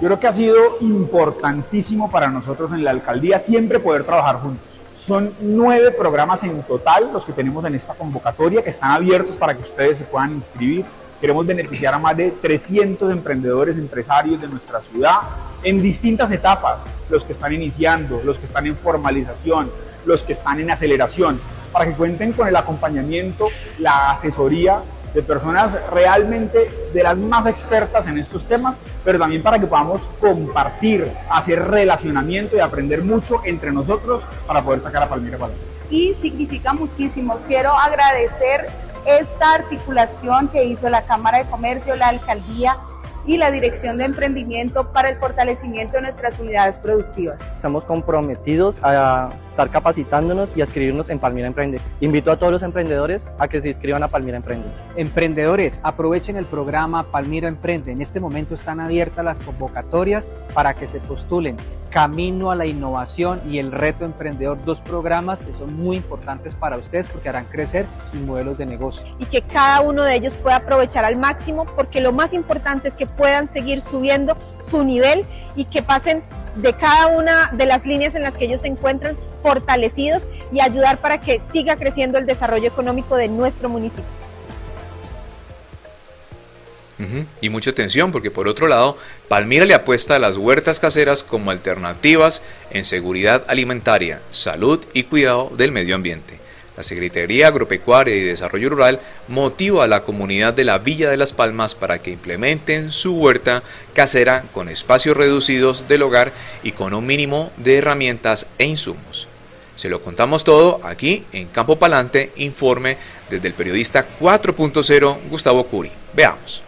Yo creo que ha sido importantísimo para nosotros en la alcaldía siempre poder trabajar juntos. Son nueve programas en total los que tenemos en esta convocatoria que están abiertos para que ustedes se puedan inscribir. Queremos beneficiar a más de 300 emprendedores, empresarios de nuestra ciudad en distintas etapas, los que están iniciando, los que están en formalización, los que están en aceleración, para que cuenten con el acompañamiento, la asesoría de personas realmente de las más expertas en estos temas, pero también para que podamos compartir, hacer relacionamiento y aprender mucho entre nosotros para poder sacar a Palmira para Y significa muchísimo. Quiero agradecer esta articulación que hizo la Cámara de Comercio, la Alcaldía y la Dirección de Emprendimiento para el fortalecimiento de nuestras unidades productivas. Estamos comprometidos a estar capacitándonos y a escribirnos en Palmira Emprende. Invito a todos los emprendedores a que se inscriban a Palmira Emprende. Emprendedores, aprovechen el programa Palmira Emprende. En este momento están abiertas las convocatorias para que se postulen. Camino a la innovación y el reto emprendedor, dos programas que son muy importantes para ustedes porque harán crecer sus modelos de negocio. Y que cada uno de ellos pueda aprovechar al máximo porque lo más importante es que puedan seguir subiendo su nivel y que pasen de cada una de las líneas en las que ellos se encuentran fortalecidos y ayudar para que siga creciendo el desarrollo económico de nuestro municipio. Y mucha atención porque por otro lado, Palmira le apuesta a las huertas caseras como alternativas en seguridad alimentaria, salud y cuidado del medio ambiente. La Secretaría Agropecuaria y Desarrollo Rural motiva a la comunidad de la Villa de las Palmas para que implementen su huerta casera con espacios reducidos del hogar y con un mínimo de herramientas e insumos. Se lo contamos todo aquí en Campo Palante, informe desde el periodista 4.0 Gustavo Curi. Veamos.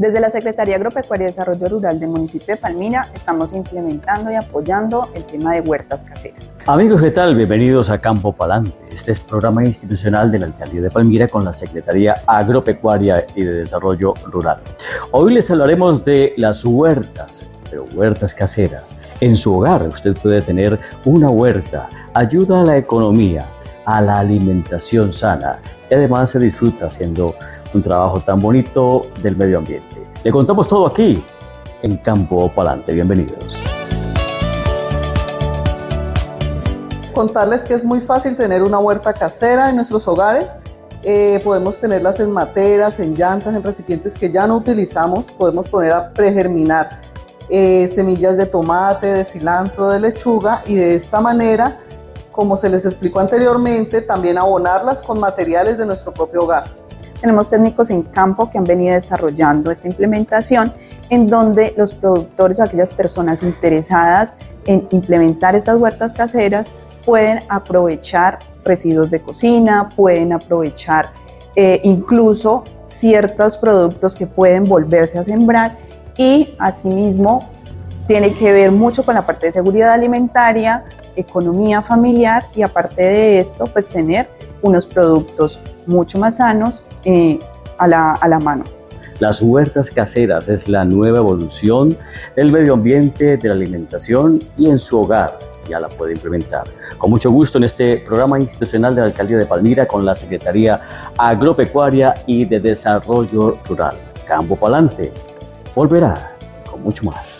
Desde la Secretaría Agropecuaria y Desarrollo Rural del municipio de Palmira estamos implementando y apoyando el tema de huertas caseras. Amigos, ¿qué tal? Bienvenidos a Campo Palante. Este es programa institucional de la Alcaldía de Palmira con la Secretaría Agropecuaria y de Desarrollo Rural. Hoy les hablaremos de las huertas pero huertas caseras. En su hogar usted puede tener una huerta, ayuda a la economía, a la alimentación sana y además se disfruta haciendo un trabajo tan bonito del medio ambiente. Le contamos todo aquí en Campo Palante. Bienvenidos. Contarles que es muy fácil tener una huerta casera en nuestros hogares. Eh, podemos tenerlas en materas, en llantas, en recipientes que ya no utilizamos. Podemos poner a pregerminar eh, semillas de tomate, de cilantro, de lechuga y de esta manera, como se les explicó anteriormente, también abonarlas con materiales de nuestro propio hogar. Tenemos técnicos en campo que han venido desarrollando esta implementación en donde los productores o aquellas personas interesadas en implementar estas huertas caseras pueden aprovechar residuos de cocina, pueden aprovechar eh, incluso ciertos productos que pueden volverse a sembrar. Y asimismo tiene que ver mucho con la parte de seguridad alimentaria, economía familiar y aparte de esto pues tener unos productos mucho más sanos eh, a, la, a la mano. Las huertas caseras es la nueva evolución del medio ambiente, de la alimentación y en su hogar ya la puede implementar. Con mucho gusto en este programa institucional de la Alcaldía de Palmira con la Secretaría Agropecuaria y de Desarrollo Rural. Campo Palante volverá con mucho más.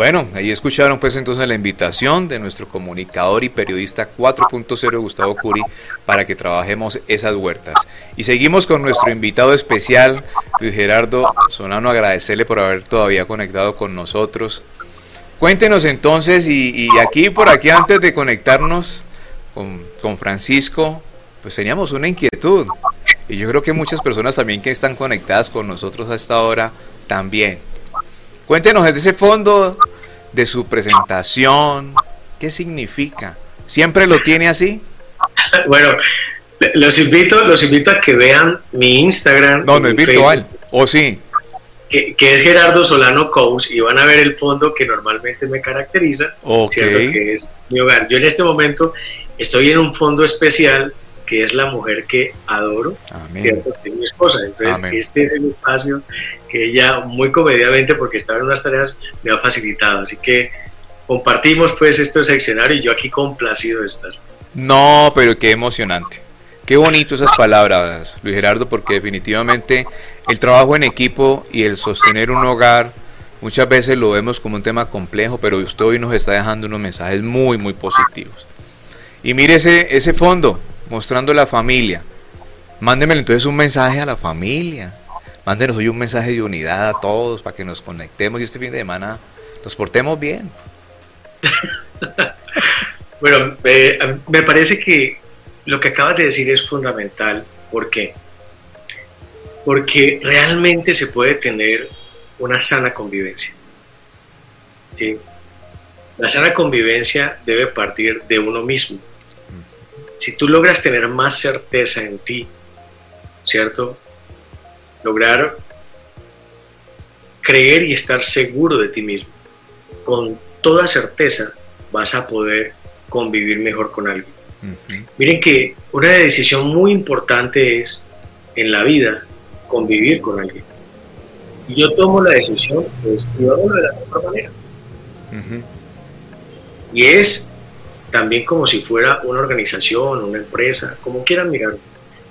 Bueno, ahí escucharon pues entonces la invitación de nuestro comunicador y periodista 4.0 Gustavo Curi para que trabajemos esas huertas. Y seguimos con nuestro invitado especial, Luis Gerardo Sonano, agradecerle por haber todavía conectado con nosotros. Cuéntenos entonces, y, aquí por aquí antes de conectarnos con, con Francisco, pues teníamos una inquietud. Y yo creo que muchas personas también que están conectadas con nosotros a esta hora también. Cuéntenos desde ese fondo de su presentación, ¿qué significa? ¿Siempre lo tiene así? Bueno, los invito, los invito a que vean mi Instagram. No, no es virtual, ¿o sí? Que, es Gerardo Solano Coach y van a ver el fondo que normalmente me caracteriza, que es mi hogar. Yo en este momento estoy en un fondo especial que es la mujer que adoro, que es mi esposa. Entonces, este es el espacio que ella muy comedidamente, porque estaba en unas tareas, me ha facilitado. Así que compartimos pues este seccionario y yo aquí complacido de estar. No, pero qué emocionante. Qué bonito esas palabras, Luis Gerardo, porque definitivamente el trabajo en equipo y el sostener un hogar, muchas veces lo vemos como un tema complejo, pero usted hoy nos está dejando unos mensajes muy, muy positivos. Y mire ese, ese fondo, mostrando la familia. Mándeme entonces un mensaje a la familia. Mándenos hoy un mensaje de unidad a todos para que nos conectemos y este fin de semana nos portemos bien. bueno, me parece que lo que acabas de decir es fundamental. ¿Por qué? Porque realmente se puede tener una sana convivencia. La sana convivencia debe partir de uno mismo. Si tú logras tener más certeza en ti, ¿cierto? Lograr creer y estar seguro de ti mismo. Con toda certeza vas a poder convivir mejor con alguien. Miren que una decisión muy importante es en la vida convivir con alguien. Y yo tomo la decisión pues, de de la otra manera. Y es también como si fuera una organización, una empresa, como quieran mirar.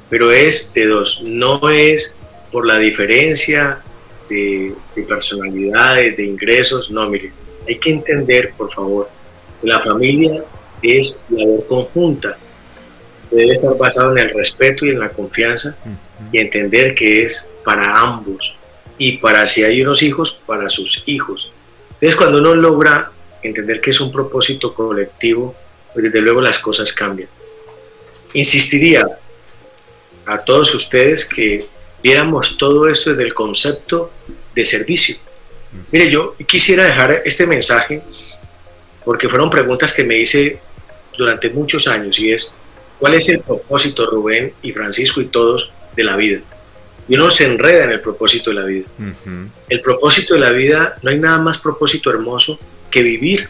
Pero es de dos, no es por la diferencia de, personalidades, de ingresos, no, miren, hay que entender, por favor, que la familia es labor conjunta, debe estar basado en el respeto y en la confianza y entender que es para ambos y para si hay unos hijos, para sus hijos. Entonces cuando uno logra entender que es un propósito colectivo, pues desde luego las cosas cambian. Insistiría a todos ustedes que viéramos todo esto desde el concepto de servicio. Mire, yo quisiera dejar este mensaje porque fueron preguntas que me hice durante muchos años y es, ¿cuál es el propósito, Rubén y Francisco y todos, de la vida? Y uno se enreda en el propósito de la vida. El propósito de la vida, no hay nada más propósito hermoso que vivir.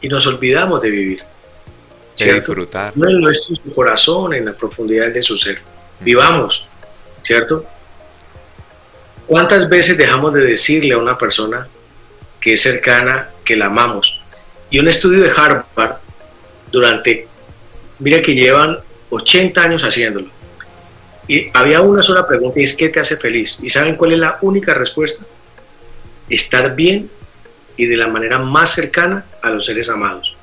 Y nos olvidamos de vivir. De disfrutar. No en nuestro corazón, en la profundidad de su ser. Vivamos, ¿cierto? ¿Cuántas veces dejamos de decirle a una persona que es cercana que la amamos? Y un estudio de Harvard durante, mira que llevan 80 años haciéndolo. Y había una sola pregunta y es ¿qué te hace feliz? ¿Y saben cuál es la única respuesta? Estar bien y de la manera más cercana a los seres amados.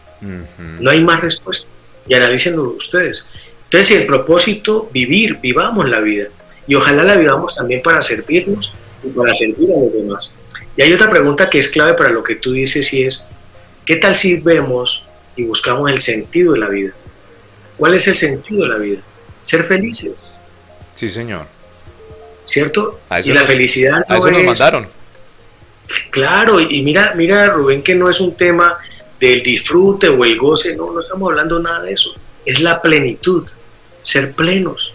No hay más respuesta. Y analícenlo ustedes. Entonces, el propósito, vivir, vivamos la vida. Y ojalá la vivamos también para servirnos y para servir a los demás. Y hay otra pregunta que es clave para lo que tú dices y es, ¿qué tal si vemos y buscamos el sentido de la vida? ¿Cuál es el sentido de la vida? Ser felices. Sí, señor. ¿Cierto? y la felicidad a eso nos mandaron. Claro, y mira, mira Rubén que no es un tema del disfrute o el goce, no, no estamos hablando nada de eso. Es la plenitud, ser plenos.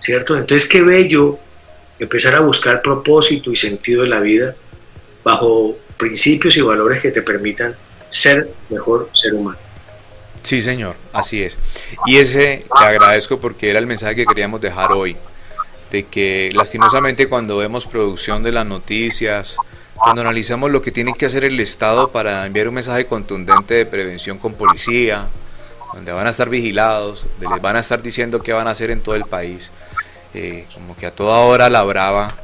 ¿Cierto? Entonces qué bello empezar a buscar propósito y sentido de la vida bajo principios y valores que te permitan ser mejor ser humano. Sí, señor, así es. Y ese te agradezco porque era el mensaje que queríamos dejar hoy, de que lastimosamente cuando vemos producción de las noticias, cuando analizamos lo que tiene que hacer el Estado para enviar un mensaje contundente de prevención con policía, donde van a estar vigilados, donde les van a estar diciendo qué van a hacer en todo el país, eh, como que a toda hora la brava.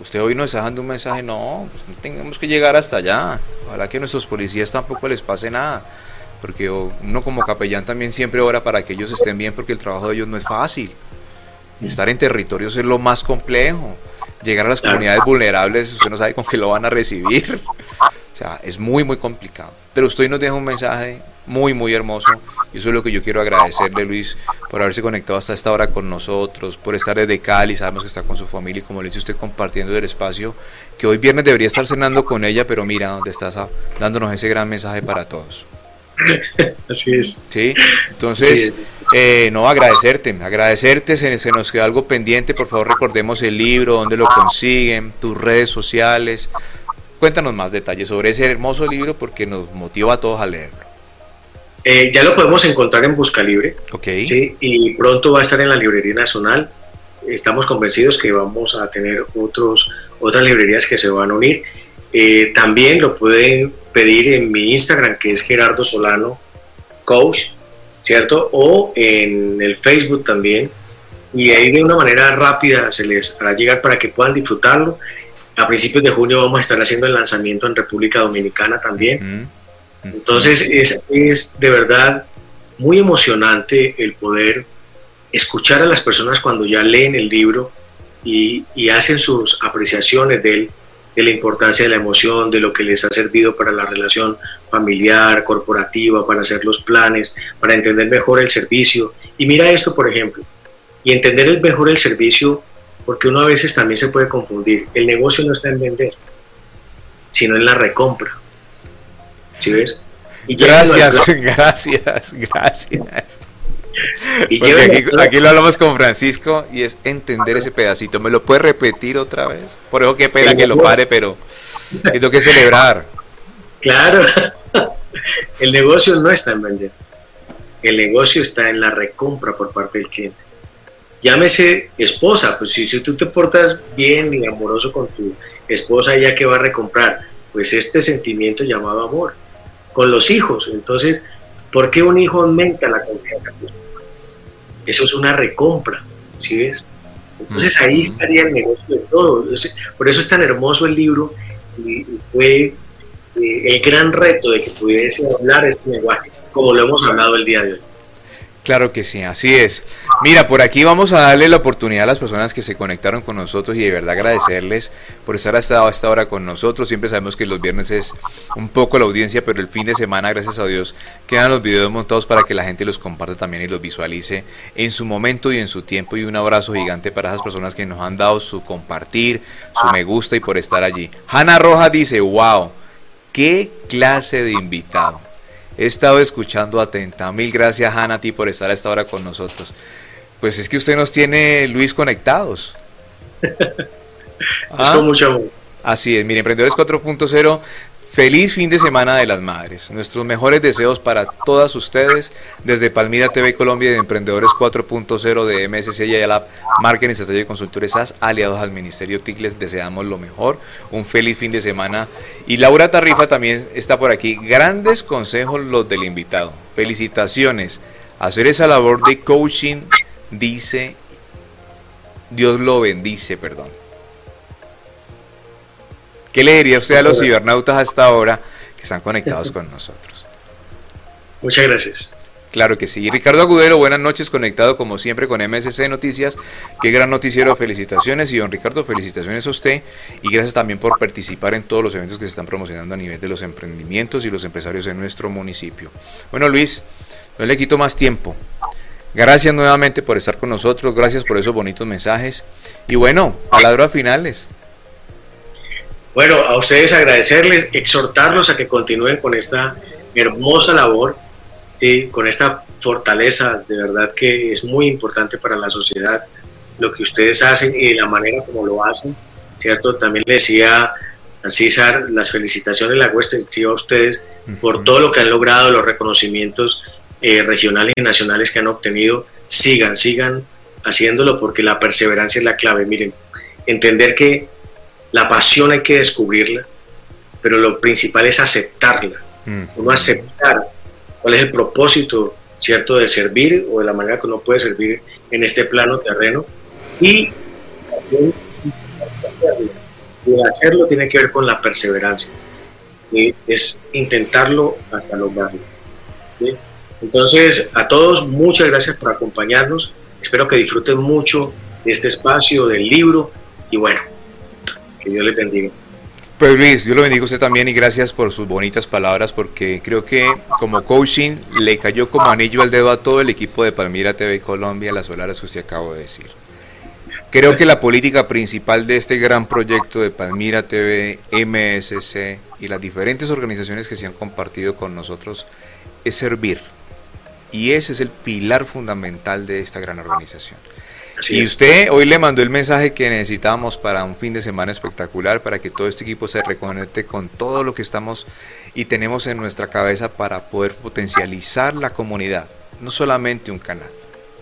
Usted hoy nos está dando un mensaje, no, pues no tenemos que llegar hasta allá. Ojalá que a nuestros policías tampoco les pase nada. Porque uno como capellán también siempre ora para que ellos estén bien porque el trabajo de ellos no es fácil. Estar en territorios es lo más complejo. Llegar a las comunidades vulnerables, usted no sabe con qué lo van a recibir. O sea, es muy, muy complicado. Pero usted nos deja un mensaje muy, muy hermoso. Y eso es lo que yo quiero agradecerle, Luis, por haberse conectado hasta esta hora con nosotros, por estar desde Cali, sabemos que está con su familia y como le dice usted, compartiendo el espacio, que hoy viernes debería estar cenando con ella, pero mira, donde estás dándonos ese gran mensaje para todos. Así es. Sí, entonces, eh, no, agradecerte, agradecerte, se, se, nos queda algo pendiente, por favor recordemos el libro, dónde lo consiguen, tus redes sociales. Cuéntanos más detalles sobre ese hermoso libro porque nos motiva a todos a leerlo. Eh, ya lo podemos encontrar en Busca Libre. ¿sí? Y pronto va a estar en la Librería Nacional. Estamos convencidos que vamos a tener otros, otras librerías que se van a unir. Eh, también lo pueden pedir en mi Instagram, que es Gerardo Solano Coach, ¿cierto? O en el Facebook también. Y ahí de una manera rápida se les hará llegar para que puedan disfrutarlo. A principios de junio vamos a estar haciendo el lanzamiento en República Dominicana también. Entonces es, es de verdad muy emocionante el poder escuchar a las personas cuando ya leen el libro y, y hacen sus apreciaciones de él, de la importancia de la emoción, de lo que les ha servido para la relación familiar, corporativa, para hacer los planes, para entender mejor el servicio. Y mira esto, por ejemplo, y entender mejor el servicio porque uno a veces también se puede confundir. El negocio no está en vender, sino en la recompra. ¿Sí ves? Y gracias, gracias, gracias. Y aquí, aquí, lo hablamos con Francisco y es entender ese pedacito. ¿Me lo puede repetir otra vez? Por eso qué pena que lo pare, pero tengo que celebrar. Claro, el negocio no está en vender. El negocio está en la recompra por parte del cliente. Llámese esposa, pues si, si tú te portas bien y amoroso con tu esposa, ella que va a recomprar, pues este sentimiento llamado amor. Con los hijos, entonces, ¿por qué un hijo aumenta la confianza? Eso es una recompra, ¿sí ves? Entonces ahí estaría el negocio de todo. Por eso es tan hermoso el libro y fue eh, el gran reto de que pudiese hablar este lenguaje, como lo hemos hablado el día de hoy. Claro que sí, así es. Mira, por aquí vamos a darle la oportunidad a las personas que se conectaron con nosotros y de verdad agradecerles por estar hasta esta hora con nosotros. Siempre sabemos que los viernes es un poco la audiencia, pero el fin de semana, gracias a Dios, quedan los videos montados para que la gente los comparta también y los visualice en su momento y en su tiempo. Y un abrazo gigante para esas personas que nos han dado su compartir, su me gusta y por estar allí. Hanna Roja dice, wow, qué clase de invitado. He estado escuchando atenta. Mil gracias, Hanna, a ti por estar a esta hora con nosotros. Pues es que usted nos tiene, Luis, conectados. ¿Ah? mucho amor. Así es, mire, Emprendedores 4.0 Feliz fin de semana de las madres. Nuestros mejores deseos para todas ustedes desde Palmira TV Colombia de Emprendedores 4.0 de MSC y Ayala Marketing, Estrategia y Consultores SAS, aliados al Ministerio TIC. Les deseamos lo mejor. Un feliz fin de semana. Y Laura Tarrifa también está por aquí. Grandes consejos los del invitado. Felicitaciones. Hacer esa labor de coaching, dice, Dios lo bendice, perdón. ¿Qué le diría usted a los cibernautas hasta ahora que están conectados con nosotros? Muchas gracias. Claro que sí. Ricardo Agudero, buenas noches, conectado como siempre con MSC Noticias. Qué gran noticiero, felicitaciones. Y don Ricardo, felicitaciones a usted y gracias también por participar en todos los eventos que se están promocionando a nivel de los emprendimientos y los empresarios en nuestro municipio. Bueno, Luis, no le quito más tiempo. Gracias nuevamente por estar con nosotros, gracias por esos bonitos mensajes. Y bueno, palabras finales. Bueno, a ustedes agradecerles, exhortarlos a que continúen con esta hermosa labor, ¿sí? con esta fortaleza, de verdad que es muy importante para la sociedad lo que ustedes hacen y la manera como lo hacen, ¿cierto? También le decía a César las felicitaciones, la hago a ustedes por todo lo que han logrado, los reconocimientos eh, regionales y nacionales que han obtenido. Sigan, sigan haciéndolo porque la perseverancia es la clave. Miren, entender que la pasión hay que descubrirla, pero lo principal es aceptarla. Mm. Uno aceptar cuál es el propósito, ¿cierto?, de servir o de la manera que uno puede servir en este plano terreno. Y hacerlo tiene que ver con la perseverancia. Es intentarlo hasta lograrlo. Entonces, a todos, muchas gracias por acompañarnos. Espero que disfruten mucho de este espacio, del libro. Y bueno, que Dios le bendiga. Pues Luis, Dios lo bendiga a usted también y gracias por sus bonitas palabras porque creo que como coaching le cayó como anillo al dedo a todo el equipo de Palmira TV Colombia las palabras que usted acabó de decir. Creo que la política principal de este gran proyecto de Palmira TV, MSC y las diferentes organizaciones que se han compartido con nosotros es servir. Y ese es el pilar fundamental de esta gran organización y usted hoy le mandó el mensaje que necesitamos para un fin de semana espectacular, para que todo este equipo se reconecte con todo lo que estamos y tenemos en nuestra cabeza para poder potencializar la comunidad, no solamente un canal.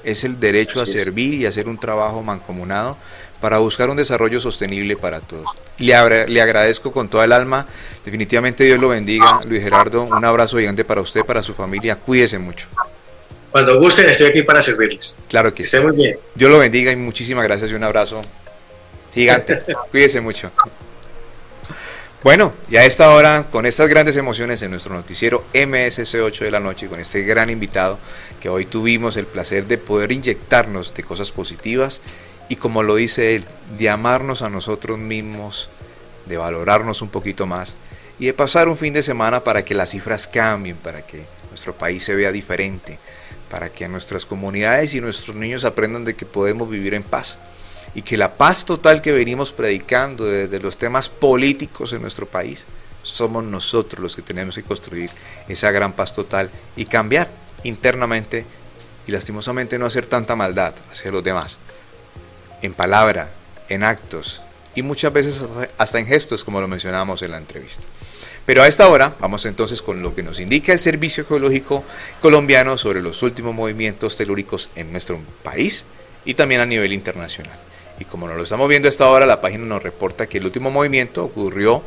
Es el derecho a servir y hacer un trabajo mancomunado para buscar un desarrollo sostenible para todos. Le, le agradezco con toda el alma. Definitivamente Dios lo bendiga. Luis Gerardo, un abrazo gigante para usted, para su familia. Cuídese mucho. Cuando gusten, estoy aquí para servirles. Claro que sí. muy bien. Dios lo bendiga y muchísimas gracias y un abrazo gigante. Cuídese mucho. Bueno, y a esta hora, con estas grandes emociones en nuestro noticiero MSC 8 de la noche, con este gran invitado que hoy tuvimos el placer de poder inyectarnos de cosas positivas y como lo dice él, de amarnos a nosotros mismos, de valorarnos un poquito más y de pasar un fin de semana para que las cifras cambien, para que nuestro país se vea diferente, para que nuestras comunidades y nuestros niños aprendan de que podemos vivir en paz. y que la paz total que venimos predicando desde los temas políticos en nuestro país, somos nosotros los que tenemos que construir esa gran paz total y cambiar internamente y lastimosamente no hacer tanta maldad hacia los demás, en palabra, en actos y muchas veces hasta en gestos como lo mencionábamos en la entrevista. Pero a esta hora vamos entonces con lo que nos indica el Servicio Geológico Colombiano sobre los últimos movimientos telúricos en nuestro país y también a nivel internacional. Y como nos lo estamos viendo a esta hora, la página nos reporta que el último movimiento ocurrió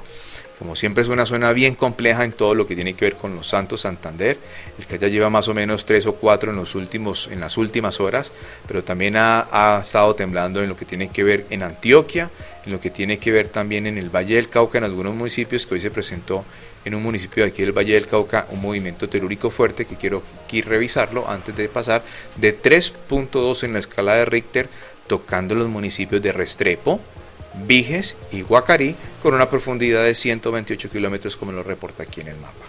como siempre es una zona bien compleja en todo lo que tiene que ver con los Santos Santander, el que ya lleva más o menos tres o cuatro en, los últimos, en las últimas horas, pero también ha, estado temblando en lo que tiene que ver en Antioquia, en lo que tiene que ver también en el Valle del Cauca, en algunos municipios que hoy se presentó en un municipio de aquí del Valle del Cauca un movimiento telúrico fuerte que quiero revisarlo antes de pasar de 3.2 en la escala de Richter tocando los municipios de Restrepo, Viges y Guacarí con una profundidad de 128 kilómetros como lo reporta aquí en el mapa.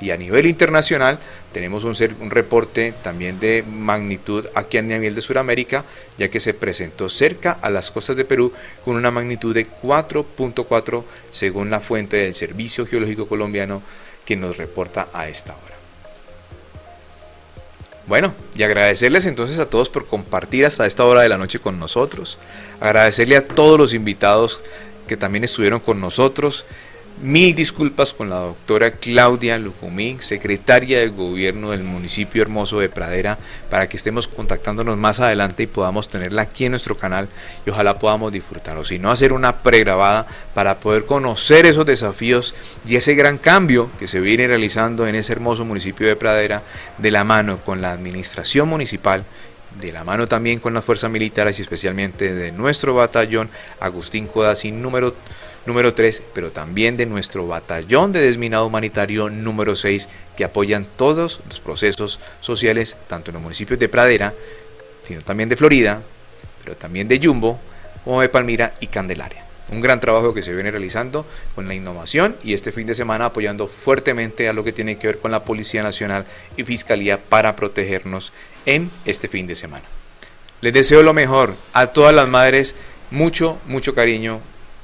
Y a nivel internacional tenemos un, un, reporte también de magnitud aquí a nivel de Sudamérica, ya que se presentó cerca a las costas de Perú con una magnitud de 4.4 según la fuente del Servicio Geológico Colombiano que nos reporta a esta hora. Bueno, y agradecerles entonces a todos por compartir hasta esta hora de la noche con nosotros. Agradecerle a todos los invitados que también estuvieron con nosotros. Mil disculpas con la doctora Claudia Lucumí, secretaria del gobierno del municipio hermoso de Pradera, para que estemos contactándonos más adelante y podamos tenerla aquí en nuestro canal y ojalá podamos disfrutar, o si no, hacer una pregrabada para poder conocer esos desafíos y ese gran cambio que se viene realizando en ese hermoso municipio de Pradera de la mano con la administración municipal de la mano también con las fuerzas militares y especialmente de nuestro batallón Agustín Codazzi número número 3, pero también de nuestro batallón de desminado humanitario número 6, que apoyan todos los procesos sociales, tanto en los municipios de Pradera, sino también de Florida, pero también de Yumbo, como de Palmira y Candelaria. Un gran trabajo que se viene realizando con la innovación y este fin de semana apoyando fuertemente a lo que tiene que ver con la Policía Nacional y Fiscalía para protegernos en este fin de semana. Les deseo lo mejor a todas las madres, mucho, mucho cariño,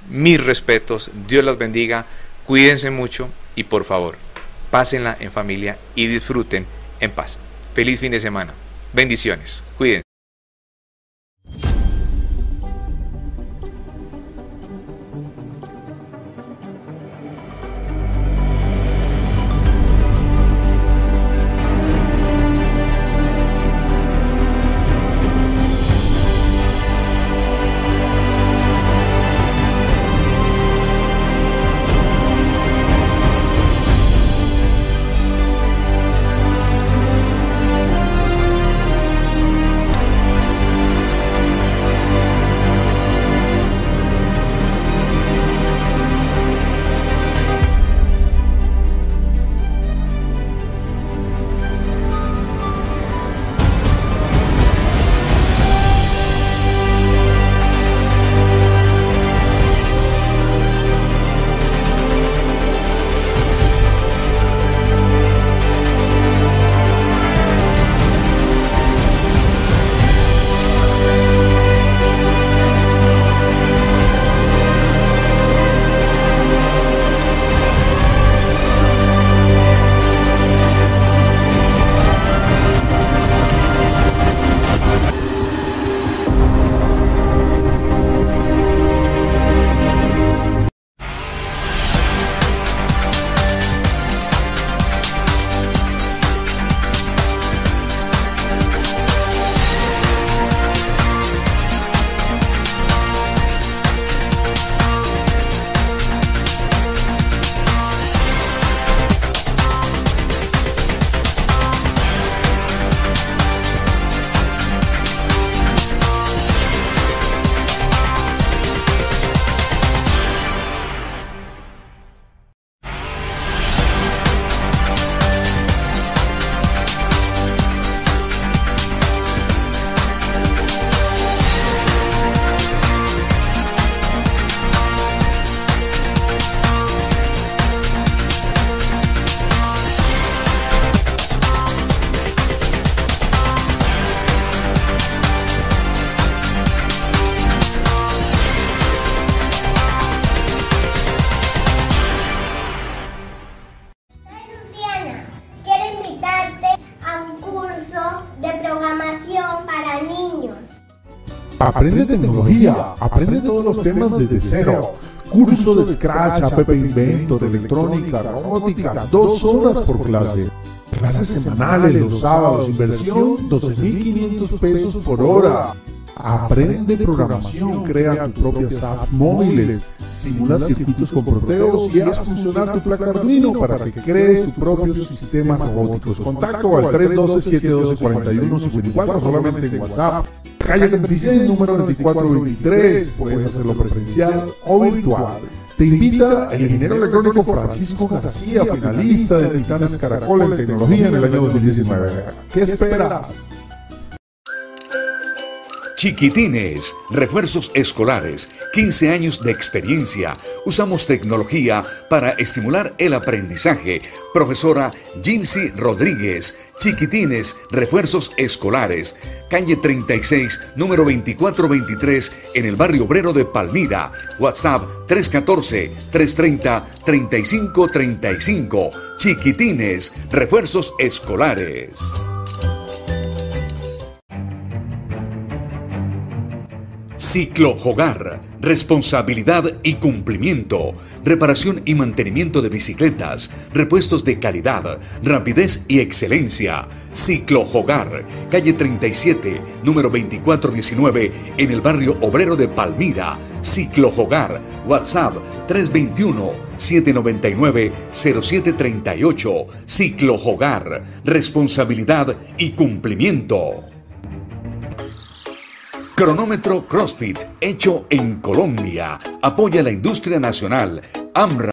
mis respetos, Dios las bendiga, cuídense mucho y por favor, pásenla en familia y disfruten en paz. Feliz fin de semana. Bendiciones. Cuídense. Aprende tecnología, aprende todos los temas desde cero. Curso de Scratch, App Inventor, electrónica, robótica, dos horas por clase. Clases semanales los sábados, inversión 12.500 pesos por hora. Aprende programación, crea tus propias apps móviles, simula circuitos con proteos y haz funcionar tu placa Arduino para que crees tus propios sistemas robóticos. Contacto al 312-712-4154 solamente en WhatsApp. Calle 36, número 2423. Puedes hacerlo presencial o virtual. Te invita el ingeniero electrónico Francisco García, finalista de Titanes Caracol en tecnología en el año 2019. ¿Qué esperas? Chiquitines, refuerzos escolares, 15 años de experiencia. Usamos tecnología para estimular el aprendizaje. Profesora Jinsi Rodríguez, Chiquitines, refuerzos escolares. Calle 36, número 2423, en el barrio obrero de Palmira. WhatsApp 314-330-3535. Chiquitines, refuerzos escolares. Ciclo Hogar, responsabilidad y cumplimiento, reparación y mantenimiento de bicicletas, repuestos de calidad, rapidez y excelencia. Ciclo Hogar, calle 37, número 2419, en el barrio obrero de Palmira. Ciclo Hogar, WhatsApp 321-799-0738. Ciclo Hogar, responsabilidad y cumplimiento. Cronómetro CrossFit, hecho en Colombia. Apoya la industria nacional. AMRA